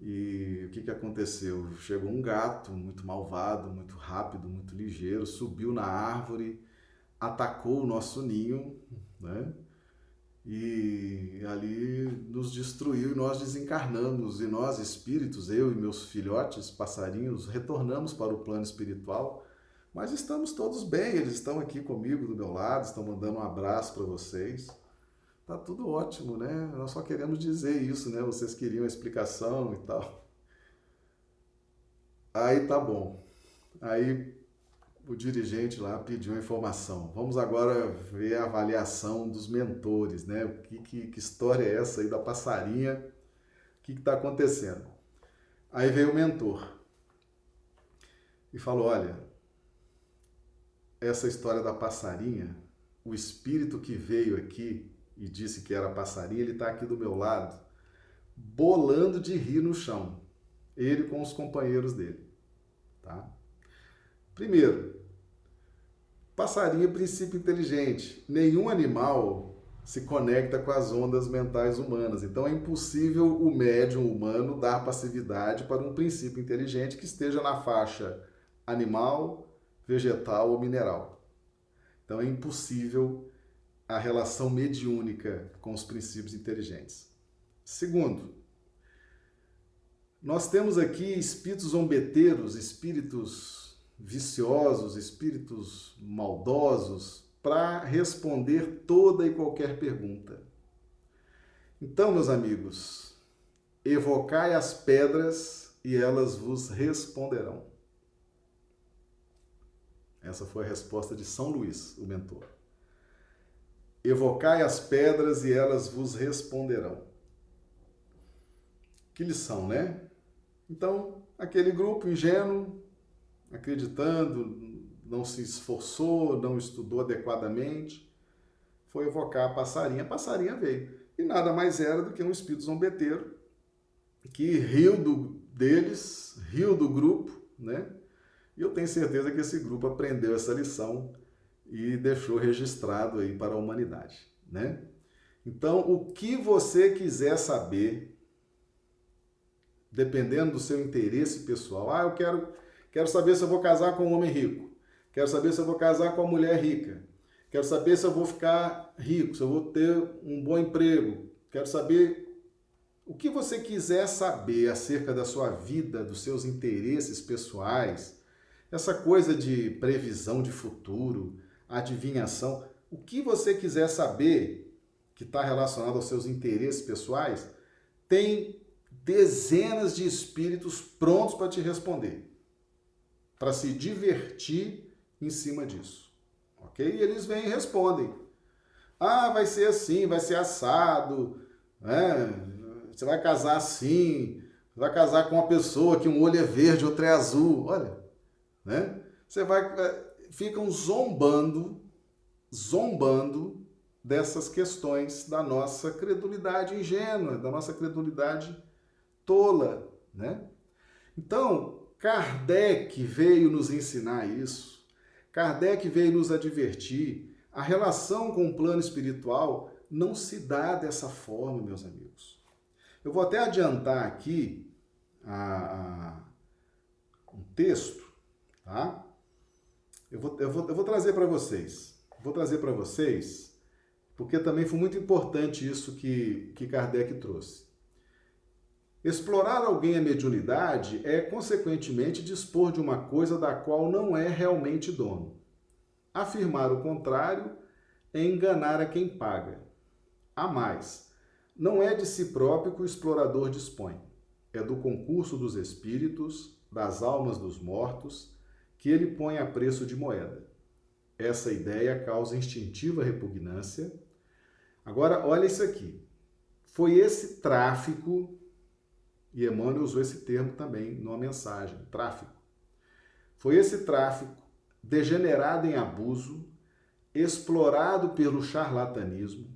E o que, que aconteceu? Chegou um gato muito malvado, muito rápido, muito ligeiro, subiu na árvore, atacou o nosso ninho, né? E ali nos destruiu e nós desencarnamos. E nós, espíritos, eu e meus filhotes, passarinhos, retornamos para o plano espiritual mas estamos todos bem, eles estão aqui comigo do meu lado, estão mandando um abraço para vocês. Tá tudo ótimo, né? Nós só queremos dizer isso, né? Vocês queriam a explicação e tal. Aí tá bom. Aí o dirigente lá pediu a informação. Vamos agora ver a avaliação dos mentores, né? O que, que, que história é essa aí da passarinha? O que está acontecendo? Aí veio o mentor e falou: Olha, essa história da passarinha, o espírito que veio aqui e disse que era passarinha, ele está aqui do meu lado, bolando de rir no chão. Ele com os companheiros dele. Tá? Primeiro, passarinho é princípio inteligente. Nenhum animal se conecta com as ondas mentais humanas. Então é impossível o médium humano dar passividade para um princípio inteligente que esteja na faixa animal, vegetal ou mineral. Então é impossível a relação mediúnica com os princípios inteligentes. Segundo, nós temos aqui espíritos zombeteiros, espíritos viciosos, espíritos maldosos, para responder toda e qualquer pergunta. Então, meus amigos, evocai as pedras e elas vos responderão. Essa foi a resposta de São Luís, o mentor. Evocai as pedras e elas vos responderão. Que lição, né? Então, aquele grupo ingênuo, acreditando, não se esforçou, não estudou adequadamente, foi evocar a passarinha. A passarinha veio. E nada mais era do que um espírito zombeteiro que riu do, deles, riu do grupo, né? E eu tenho certeza que esse grupo aprendeu essa lição e deixou registrado aí para a humanidade, né? Então, o que você quiser saber, dependendo do seu interesse pessoal, ah, eu quero, quero saber se eu vou casar com um homem rico, quero saber se eu vou casar com uma mulher rica, quero saber se eu vou ficar rico, se eu vou ter um bom emprego, quero saber o que você quiser saber acerca da sua vida, dos seus interesses pessoais, essa coisa de previsão de futuro, adivinhação, o que você quiser saber que está relacionado aos seus interesses pessoais, tem dezenas de espíritos prontos para te responder, para se divertir em cima disso. Ok? E eles vêm e respondem. Ah, vai ser assim, vai ser assado, né? você vai casar assim, vai casar com uma pessoa que um olho é verde, outro é azul. Olha, né? Você vai é, ficam zombando, zombando dessas questões da nossa credulidade ingênua, da nossa credulidade tola, né? Então, Kardec veio nos ensinar isso. Kardec veio nos advertir. A relação com o plano espiritual não se dá dessa forma, meus amigos. Eu vou até adiantar aqui a, a, um texto, tá? Eu vou, eu vou, eu vou trazer para vocês. Vou trazer para vocês, porque também foi muito importante isso que, que Kardec trouxe. Explorar alguém a mediunidade é, consequentemente, dispor de uma coisa da qual não é realmente dono. Afirmar o contrário é enganar a quem paga. A mais, não é de si próprio que o explorador dispõe, é do concurso dos espíritos, das almas dos mortos, que ele põe a preço de moeda. Essa ideia causa instintiva repugnância. Agora, olha isso aqui. Foi esse tráfico e Emmanuel usou esse termo também numa mensagem, tráfico. Foi esse tráfico degenerado em abuso, explorado pelo charlatanismo,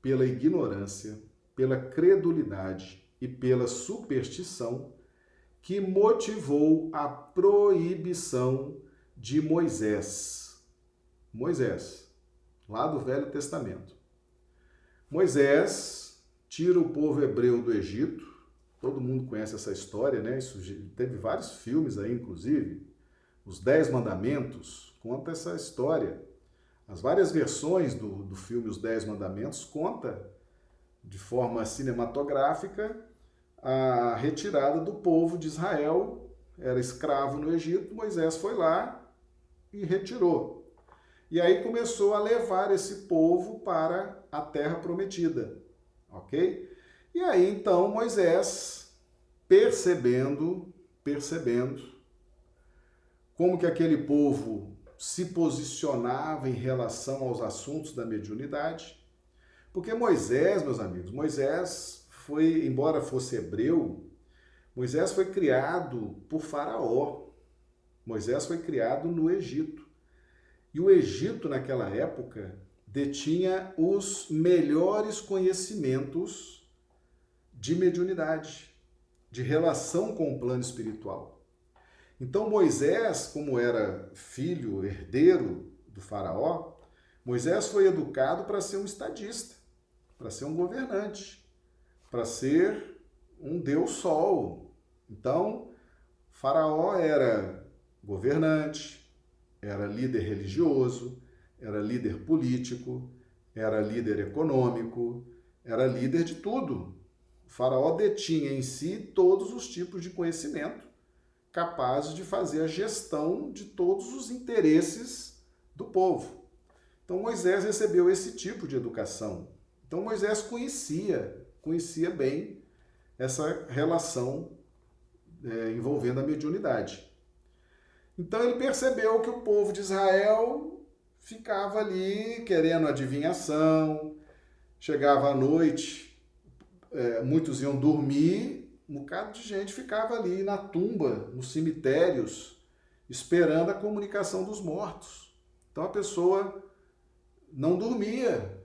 pela ignorância, pela credulidade e pela superstição que motivou a proibição de Moisés. Moisés, lá do Velho Testamento. Moisés tira o povo hebreu do Egito, Todo mundo conhece essa história, né? Isso teve vários filmes aí, inclusive. Os Dez Mandamentos conta essa história. As várias versões do, do filme Os Dez Mandamentos conta de forma cinematográfica a retirada do povo de Israel. Era escravo no Egito, Moisés foi lá e retirou. E aí começou a levar esse povo para a terra prometida, ok? E aí então Moisés, percebendo, percebendo como que aquele povo se posicionava em relação aos assuntos da mediunidade, porque Moisés, meus amigos, Moisés foi, embora fosse hebreu, Moisés foi criado por Faraó. Moisés foi criado no Egito. E o Egito, naquela época, detinha os melhores conhecimentos de mediunidade, de relação com o plano espiritual. Então Moisés, como era filho, herdeiro do faraó, Moisés foi educado para ser um estadista, para ser um governante, para ser um deus sol. Então, faraó era governante, era líder religioso, era líder político, era líder econômico, era líder de tudo. O faraó detinha em si todos os tipos de conhecimento capazes de fazer a gestão de todos os interesses do povo. Então Moisés recebeu esse tipo de educação. Então Moisés conhecia, conhecia bem essa relação é, envolvendo a mediunidade. Então ele percebeu que o povo de Israel ficava ali querendo adivinhação, chegava à noite, é, muitos iam dormir, um bocado de gente ficava ali na tumba, nos cemitérios, esperando a comunicação dos mortos. Então a pessoa não dormia.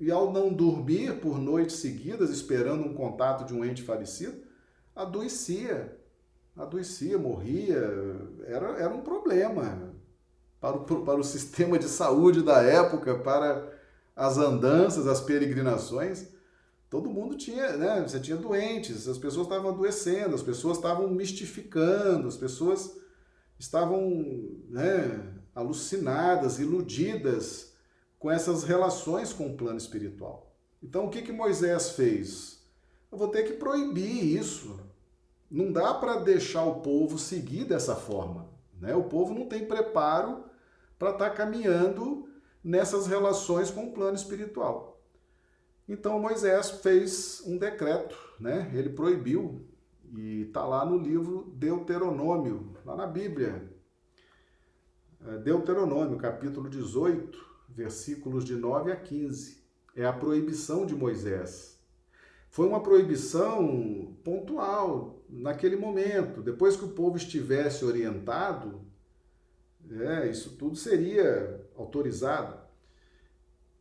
E ao não dormir por noites seguidas, esperando um contato de um ente falecido, adoecia. Adoecia, morria. Era, era um problema para o, para o sistema de saúde da época, para as andanças, as peregrinações todo mundo tinha, né? Você tinha doentes, as pessoas estavam adoecendo, as pessoas estavam mistificando, as pessoas estavam né, alucinadas, iludidas com essas relações com o plano espiritual. Então, o que, que Moisés fez? Eu vou ter que proibir isso. Não dá para deixar o povo seguir dessa forma. Né? O povo não tem preparo para estar tá caminhando nessas relações com o plano espiritual. Então Moisés fez um decreto, né? Ele proibiu e está lá no livro Deuteronômio, lá na Bíblia. É, Deuteronômio, capítulo 18, versículos de 9 a 15. É a proibição de Moisés. Foi uma proibição pontual, naquele momento. Depois que o povo estivesse orientado, é, isso tudo seria autorizado.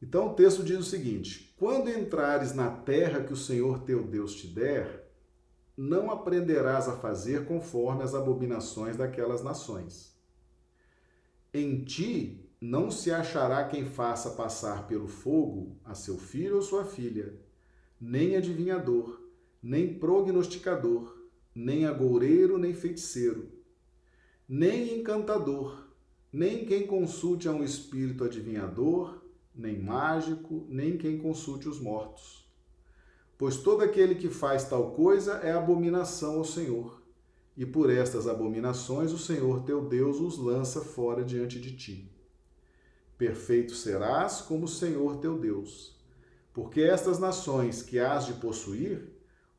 Então o texto diz o seguinte: Quando entrares na terra que o Senhor teu Deus te der, não aprenderás a fazer conforme as abominações daquelas nações. Em ti não se achará quem faça passar pelo fogo a seu filho ou sua filha, nem adivinhador, nem prognosticador, nem agoureiro, nem feiticeiro, nem encantador, nem quem consulte a um espírito adivinhador, nem mágico, nem quem consulte os mortos. Pois todo aquele que faz tal coisa é abominação ao Senhor, e por estas abominações o Senhor teu Deus os lança fora diante de ti. Perfeito serás como o Senhor teu Deus. Porque estas nações que hás de possuir,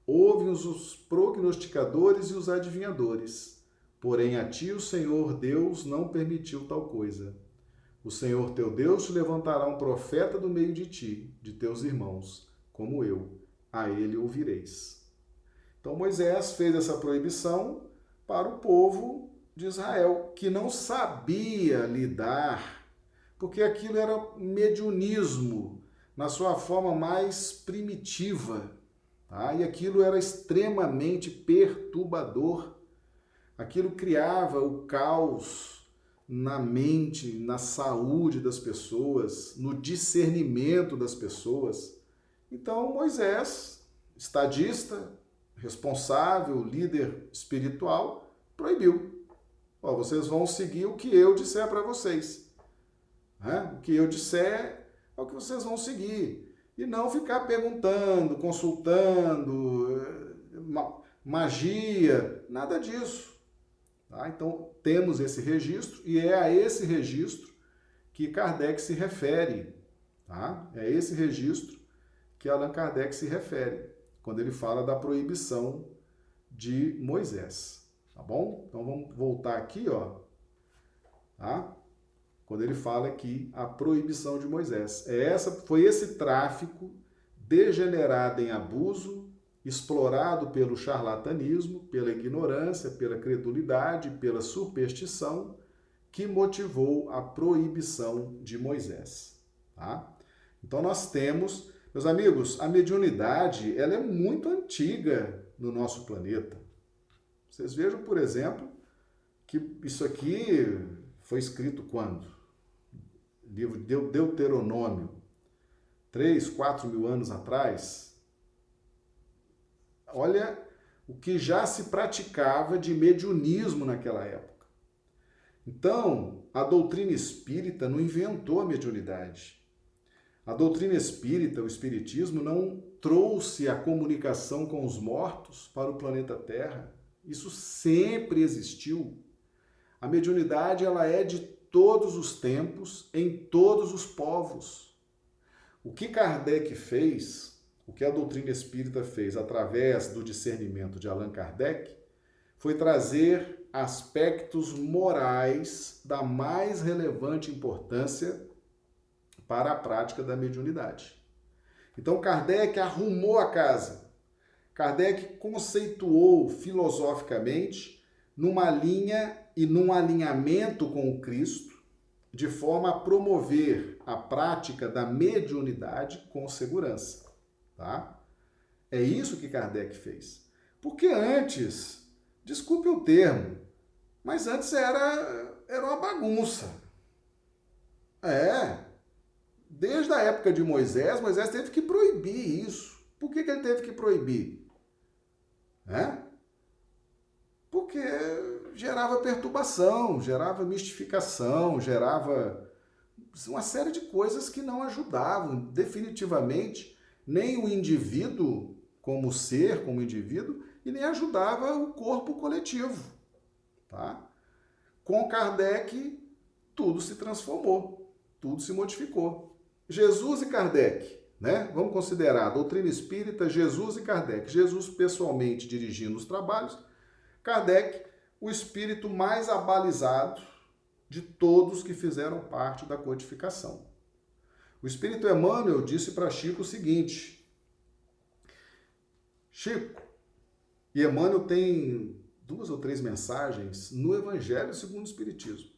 ouvem os prognosticadores e os adivinhadores. Porém, a ti o Senhor Deus não permitiu tal coisa. O Senhor teu Deus te levantará um profeta do meio de ti, de teus irmãos, como eu. A ele ouvireis. Então Moisés fez essa proibição para o povo de Israel, que não sabia lidar porque aquilo era mediunismo na sua forma mais primitiva, tá? e aquilo era extremamente perturbador. Aquilo criava o caos na mente, na saúde das pessoas, no discernimento das pessoas. Então Moisés, estadista, responsável, líder espiritual, proibiu. Ó, vocês vão seguir o que eu disser para vocês. Né? O que eu disser é o que vocês vão seguir. E não ficar perguntando, consultando, eh, magia, nada disso. Tá? Então, temos esse registro e é a esse registro que Kardec se refere. Tá? É esse registro que Allan Kardec se refere quando ele fala da proibição de Moisés. Tá bom? Então vamos voltar aqui, ó. Tá? quando ele fala aqui a proibição de Moisés. É essa, foi esse tráfico degenerado em abuso, explorado pelo charlatanismo, pela ignorância, pela credulidade, pela superstição, que motivou a proibição de Moisés. Tá? Então nós temos, meus amigos, a mediunidade ela é muito antiga no nosso planeta. Vocês vejam, por exemplo, que isso aqui foi escrito quando? livro de Deuteronômio, 3, 4 mil anos atrás, olha o que já se praticava de mediunismo naquela época. Então, a doutrina espírita não inventou a mediunidade. A doutrina espírita, o espiritismo, não trouxe a comunicação com os mortos para o planeta Terra. Isso sempre existiu. A mediunidade ela é de todos os tempos, em todos os povos. O que Kardec fez, o que a doutrina espírita fez através do discernimento de Allan Kardec, foi trazer aspectos morais da mais relevante importância para a prática da mediunidade. Então Kardec arrumou a casa. Kardec conceituou filosoficamente numa linha e num alinhamento com o Cristo, de forma a promover a prática da mediunidade com segurança, tá? É isso que Kardec fez. Porque antes, desculpe o termo, mas antes era, era uma bagunça. É. Desde a época de Moisés, Moisés teve que proibir isso. Por que, que ele teve que proibir? É? Porque gerava perturbação, gerava mistificação, gerava uma série de coisas que não ajudavam definitivamente nem o indivíduo como ser, como indivíduo, e nem ajudava o corpo coletivo. Tá? Com Kardec, tudo se transformou, tudo se modificou. Jesus e Kardec, né? Vamos considerar a doutrina espírita, Jesus e Kardec. Jesus pessoalmente dirigindo os trabalhos, Kardec o espírito mais abalizado de todos que fizeram parte da codificação. O espírito Emmanuel disse para Chico o seguinte: Chico, e Emmanuel tem duas ou três mensagens no Evangelho segundo o Espiritismo.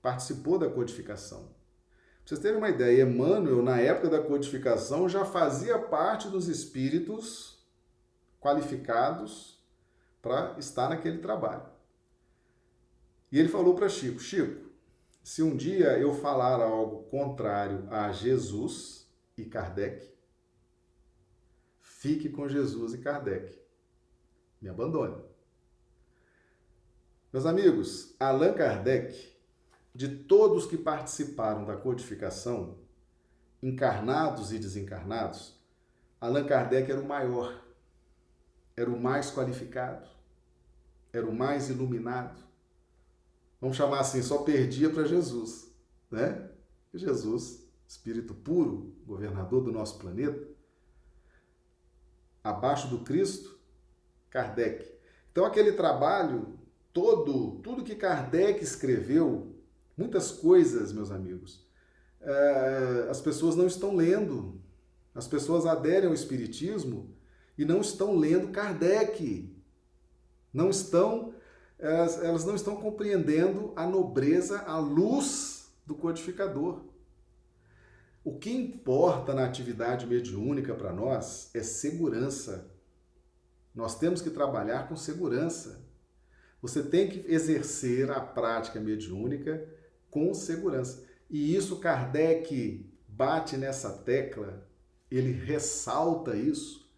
Participou da codificação. Pra vocês terem uma ideia, Emmanuel, na época da codificação, já fazia parte dos espíritos qualificados para estar naquele trabalho. E ele falou para Chico: Chico, se um dia eu falar algo contrário a Jesus e Kardec, Fique com Jesus e Kardec. Me abandone. Meus amigos, Allan Kardec, de todos que participaram da codificação, encarnados e desencarnados, Allan Kardec era o maior, era o mais qualificado, era o mais iluminado. Vamos chamar assim, só perdia para Jesus, né? Jesus, espírito puro, governador do nosso planeta, abaixo do Cristo, Kardec. Então aquele trabalho todo, tudo que Kardec escreveu, muitas coisas, meus amigos, é, as pessoas não estão lendo. As pessoas aderem ao Espiritismo e não estão lendo Kardec. Não estão, elas, elas não estão compreendendo a nobreza, a luz do codificador. O que importa na atividade mediúnica para nós é segurança. Nós temos que trabalhar com segurança. Você tem que exercer a prática mediúnica com segurança. E isso Kardec bate nessa tecla, ele ressalta isso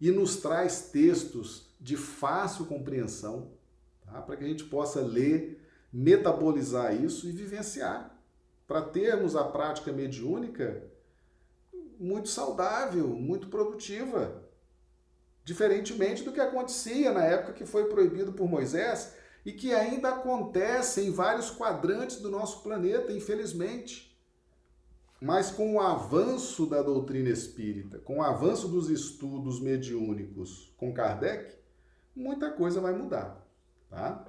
e nos traz textos de fácil compreensão, tá? para que a gente possa ler, metabolizar isso e vivenciar, para termos a prática mediúnica muito saudável, muito produtiva. Diferentemente do que acontecia na época que foi proibido por Moisés e que ainda acontece em vários quadrantes do nosso planeta, infelizmente. Mas com o avanço da doutrina espírita, com o avanço dos estudos mediúnicos com Kardec, muita coisa vai mudar, tá?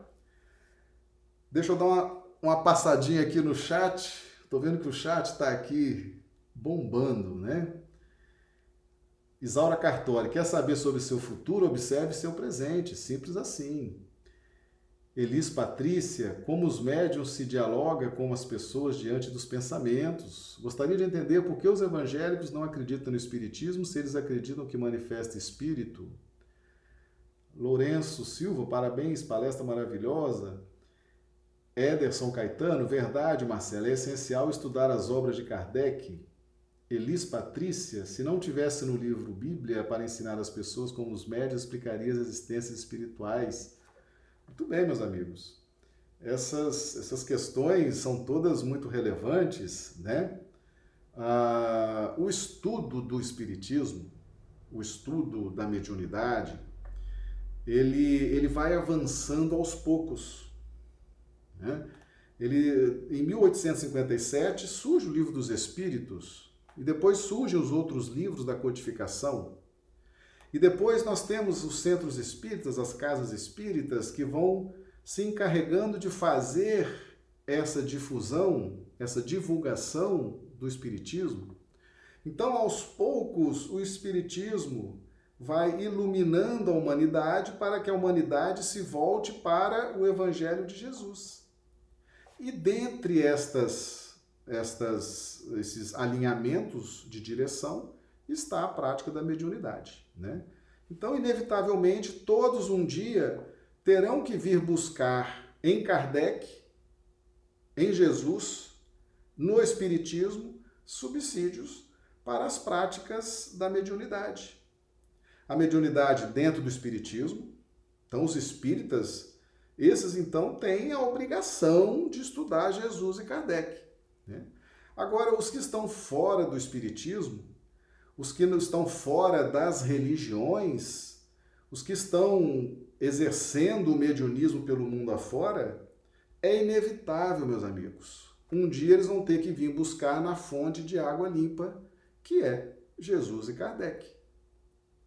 Deixa eu dar uma, uma passadinha aqui no chat. Estou vendo que o chat está aqui bombando, né? Isaura Cartori, quer saber sobre seu futuro? Observe seu presente. Simples assim. Elis Patrícia, como os médiums se dialoga com as pessoas diante dos pensamentos. Gostaria de entender por que os evangélicos não acreditam no espiritismo se eles acreditam que manifesta espírito. Lourenço Silva, parabéns, palestra maravilhosa. Ederson Caetano, verdade, Marcelo, é essencial estudar as obras de Kardec. Elis Patrícia, se não tivesse no livro Bíblia para ensinar as pessoas como os médios explicaria as existências espirituais. Muito bem, meus amigos. Essas, essas questões são todas muito relevantes, né? Ah, o estudo do espiritismo, o estudo da mediunidade, ele, ele vai avançando aos poucos. Né? Ele, em 1857 surge o livro dos Espíritos, e depois surgem os outros livros da codificação. E depois nós temos os centros espíritas, as casas espíritas, que vão se encarregando de fazer essa difusão, essa divulgação do espiritismo. Então, aos poucos, o espiritismo vai iluminando a humanidade para que a humanidade se volte para o evangelho de Jesus. E dentre estas estas, esses alinhamentos de direção está a prática da mediunidade. Né? Então, inevitavelmente, todos um dia terão que vir buscar em Kardec, em Jesus, no Espiritismo, subsídios para as práticas da mediunidade. A mediunidade dentro do Espiritismo, então os espíritas, esses então têm a obrigação de estudar Jesus e Kardec. Né? Agora, os que estão fora do Espiritismo, os que não estão fora das religiões, os que estão exercendo o mediunismo pelo mundo afora, é inevitável, meus amigos. Um dia eles vão ter que vir buscar na fonte de água limpa, que é Jesus e Kardec.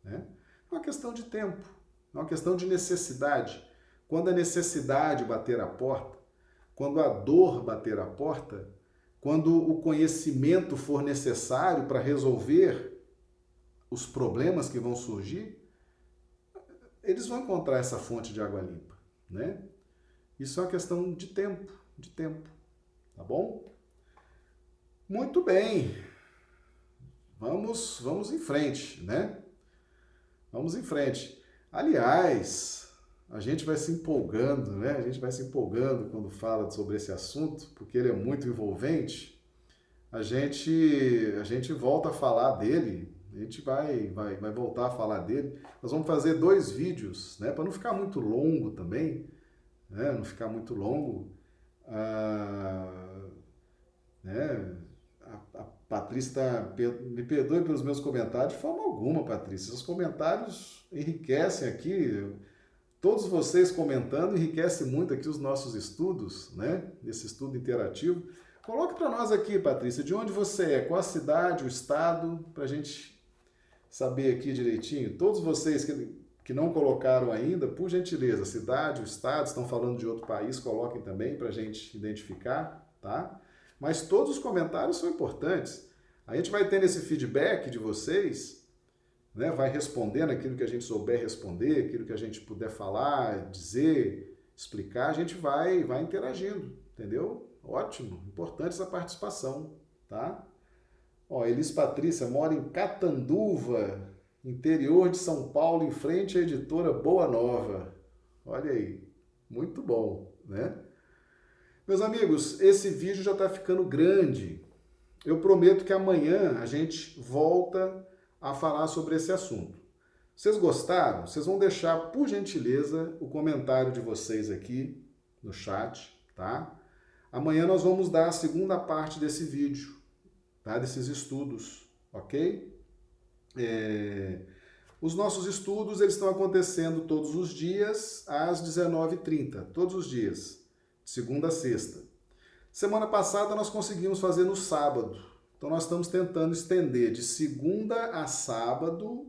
Né? É uma questão de tempo, é uma questão de necessidade. Quando a necessidade bater a porta, quando a dor bater a porta, quando o conhecimento for necessário para resolver os problemas que vão surgir, eles vão encontrar essa fonte de água limpa, né? Isso é uma questão de tempo, de tempo, tá bom? Muito bem. Vamos, vamos em frente, né? Vamos em frente. Aliás, a gente vai se empolgando, né? A gente vai se empolgando quando fala sobre esse assunto, porque ele é muito envolvente. A gente, a gente volta a falar dele A gente vai, vai, vai voltar a falar dele. Nós vamos fazer dois vídeos, né? Para não ficar muito longo também, né? Não ficar muito longo. Ah, né? Patrícia tá, me perdoe pelos meus comentários, de forma alguma, Patrícia. Os comentários enriquecem aqui. Todos vocês comentando enriquece muito aqui os nossos estudos, né? Esse estudo interativo. Coloque para nós aqui, Patrícia, de onde você é, qual a cidade, o estado, para a gente saber aqui direitinho. Todos vocês que, que não colocaram ainda, por gentileza, cidade, o estado, estão falando de outro país, coloquem também para a gente identificar, tá? Mas todos os comentários são importantes. A gente vai tendo esse feedback de vocês, né? vai respondendo aquilo que a gente souber responder, aquilo que a gente puder falar, dizer, explicar, a gente vai, vai interagindo, entendeu? Ótimo, importante essa participação, tá? Ó, Elis Patrícia mora em Catanduva, interior de São Paulo, em frente à editora Boa Nova. Olha aí, muito bom, né? Meus amigos, esse vídeo já está ficando grande. Eu prometo que amanhã a gente volta a falar sobre esse assunto. Vocês gostaram? Vocês vão deixar, por gentileza, o comentário de vocês aqui no chat, tá? Amanhã nós vamos dar a segunda parte desse vídeo, tá? desses estudos, ok? É... Os nossos estudos eles estão acontecendo todos os dias às 19h30, todos os dias, segunda a sexta. Semana passada nós conseguimos fazer no sábado, então nós estamos tentando estender de segunda a sábado,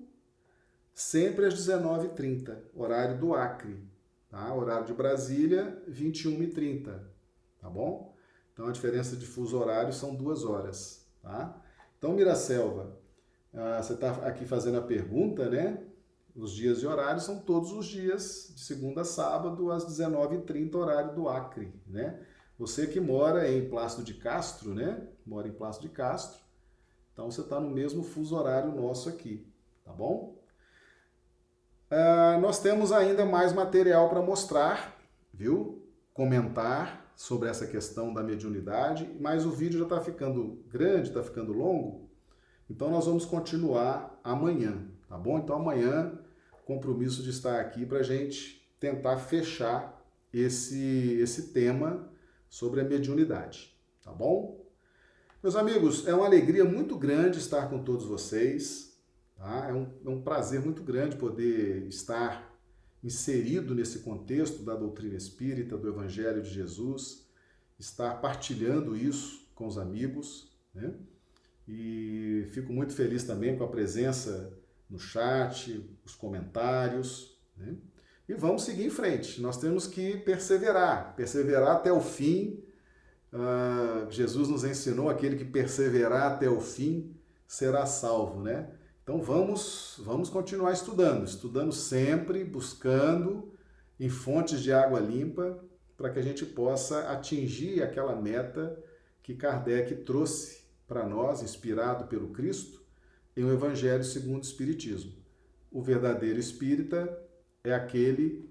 sempre às 19h30, horário do Acre, tá? horário de Brasília, 21h30 tá bom? Então a diferença de fuso horário são duas horas, tá? Então, Miracelva, ah, você está aqui fazendo a pergunta, né? Os dias e horários são todos os dias, de segunda a sábado, às 19h30, horário do Acre, né? Você que mora em Plácido de Castro, né? Mora em Plácido de Castro, então você está no mesmo fuso horário nosso aqui, tá bom? Ah, nós temos ainda mais material para mostrar, viu? Comentar, sobre essa questão da mediunidade, mas o vídeo já está ficando grande, está ficando longo, então nós vamos continuar amanhã, tá bom? Então amanhã, compromisso de estar aqui para a gente tentar fechar esse, esse tema sobre a mediunidade, tá bom? Meus amigos, é uma alegria muito grande estar com todos vocês, tá? É um, é um prazer muito grande poder estar inserido nesse contexto da doutrina espírita, do Evangelho de Jesus, estar partilhando isso com os amigos, né? E fico muito feliz também com a presença no chat, os comentários, né? E vamos seguir em frente. Nós temos que perseverar, perseverar até o fim. Uh, Jesus nos ensinou: aquele que perseverar até o fim será salvo, né? Então vamos, vamos continuar estudando, estudando sempre, buscando em fontes de água limpa, para que a gente possa atingir aquela meta que Kardec trouxe para nós, inspirado pelo Cristo, em o Evangelho segundo o Espiritismo. O verdadeiro espírita é aquele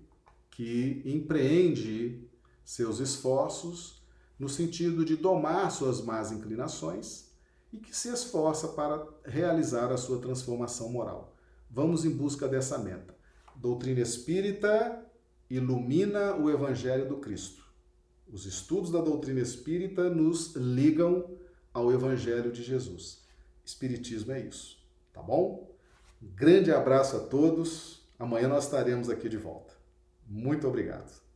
que empreende seus esforços no sentido de domar suas más inclinações e que se esforça para realizar a sua transformação moral. Vamos em busca dessa meta. Doutrina espírita ilumina o Evangelho do Cristo. Os estudos da doutrina espírita nos ligam ao Evangelho de Jesus. Espiritismo é isso, tá bom? Um grande abraço a todos. Amanhã nós estaremos aqui de volta. Muito obrigado.